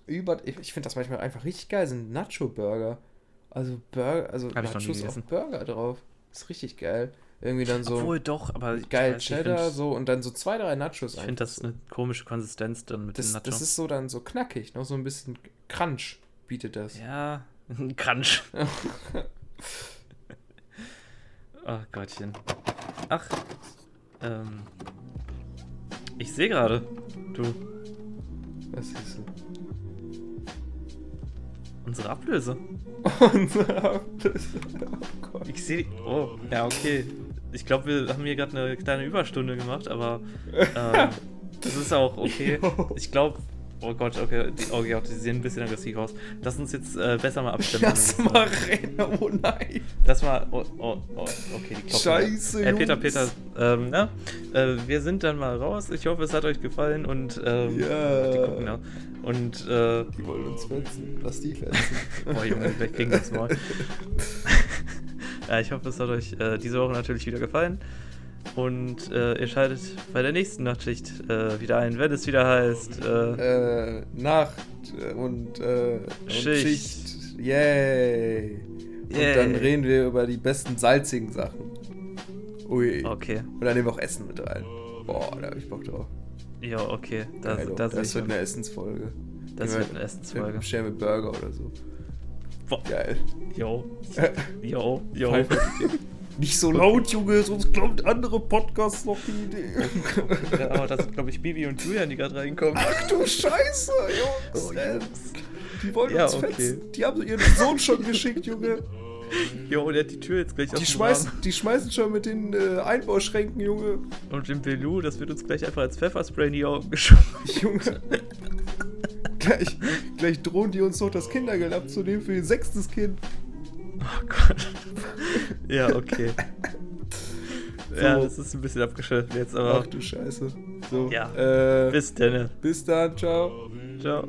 über, ich, ich finde das manchmal einfach richtig geil, sind Nacho-Burger. Also Burger, also Nachos auf. Burger drauf. Ist richtig geil. Irgendwie dann so Obwohl doch, aber geil Cheddar, finde, so und dann so zwei, drei Nachos ich find, das ist eine komische Konsistenz dann mit das, den Nachos. das ist so dann so knackig, noch so ein bisschen Crunch bietet das. Ja, ein [laughs] Crunch. Ach [laughs] Gottchen. Ach, ähm, ich sehe gerade, du, Das ist so. unsere Ablöse. [laughs] Unser Ablöse. oh Gott. Ich sehe, oh, ja, okay. Ich glaube, wir haben hier gerade eine kleine Überstunde gemacht, aber [laughs] ähm, das ist auch okay. Ich glaube, oh Gott, okay, die, oh Gott, die sehen ein bisschen aggressiv aus. Lass uns jetzt äh, besser mal abstimmen. Lass mal rennen, oh nein. Lass mal, oh, oh, oh okay, die. Scheiße, Äh, Peter, Jungs. Peter, ähm, ja, äh, wir sind dann mal raus. Ich hoffe, es hat euch gefallen und, ähm, Ja. die gucken, ja. Und, äh, Die wollen uns fetzen. Lass die fetzen. boah, Junge, gleich gegen das [laughs] Maul. Ja, ich hoffe, es hat euch äh, diese Woche natürlich wieder gefallen. Und äh, ihr schaltet bei der nächsten Nachtschicht äh, wieder ein, wenn es wieder heißt. Äh, äh, Nacht äh, und, äh, und Schicht. Schicht. Yay. Und Yay. dann reden wir über die besten salzigen Sachen. Ui. okay, Und dann nehmen wir auch Essen mit rein. Boah, da hab ich Bock drauf. ja, okay. Da, Geil, da das, ich wird eine Essensfolge. Das wird wir- eine Essensfolge. Stellen wir Burger oder so. Boah. Geil. Jo, jo, jo. Nicht so laut, Junge, sonst glaubt andere Podcasts noch die Idee. Aber das sind, glaube ich, Bibi und Julian, die gerade reinkommen. Ach du Scheiße, Jungs. Oh. Jungs. Die wollen Ja, uns okay. fetzen. Die haben so ihren Sohn schon geschickt, Junge. Jo, der hat die Tür jetzt gleich Die schmeißen, die schmeißen schon mit den äh, Einbauschränken, Junge. Und dem Belu, das wird uns gleich einfach als Pfefferspray in die Augen geschoben. Junge. [laughs] gleich, gleich drohen die uns noch das Kindergeld abzunehmen für ihr sechstes Kind. Oh Gott. Ja, okay. [laughs] Ja, So. das ist ein bisschen abgeschöpft jetzt, aber Ach du Scheiße. So, Ja. Äh, bis dann. bis dann, ciao. Ciao.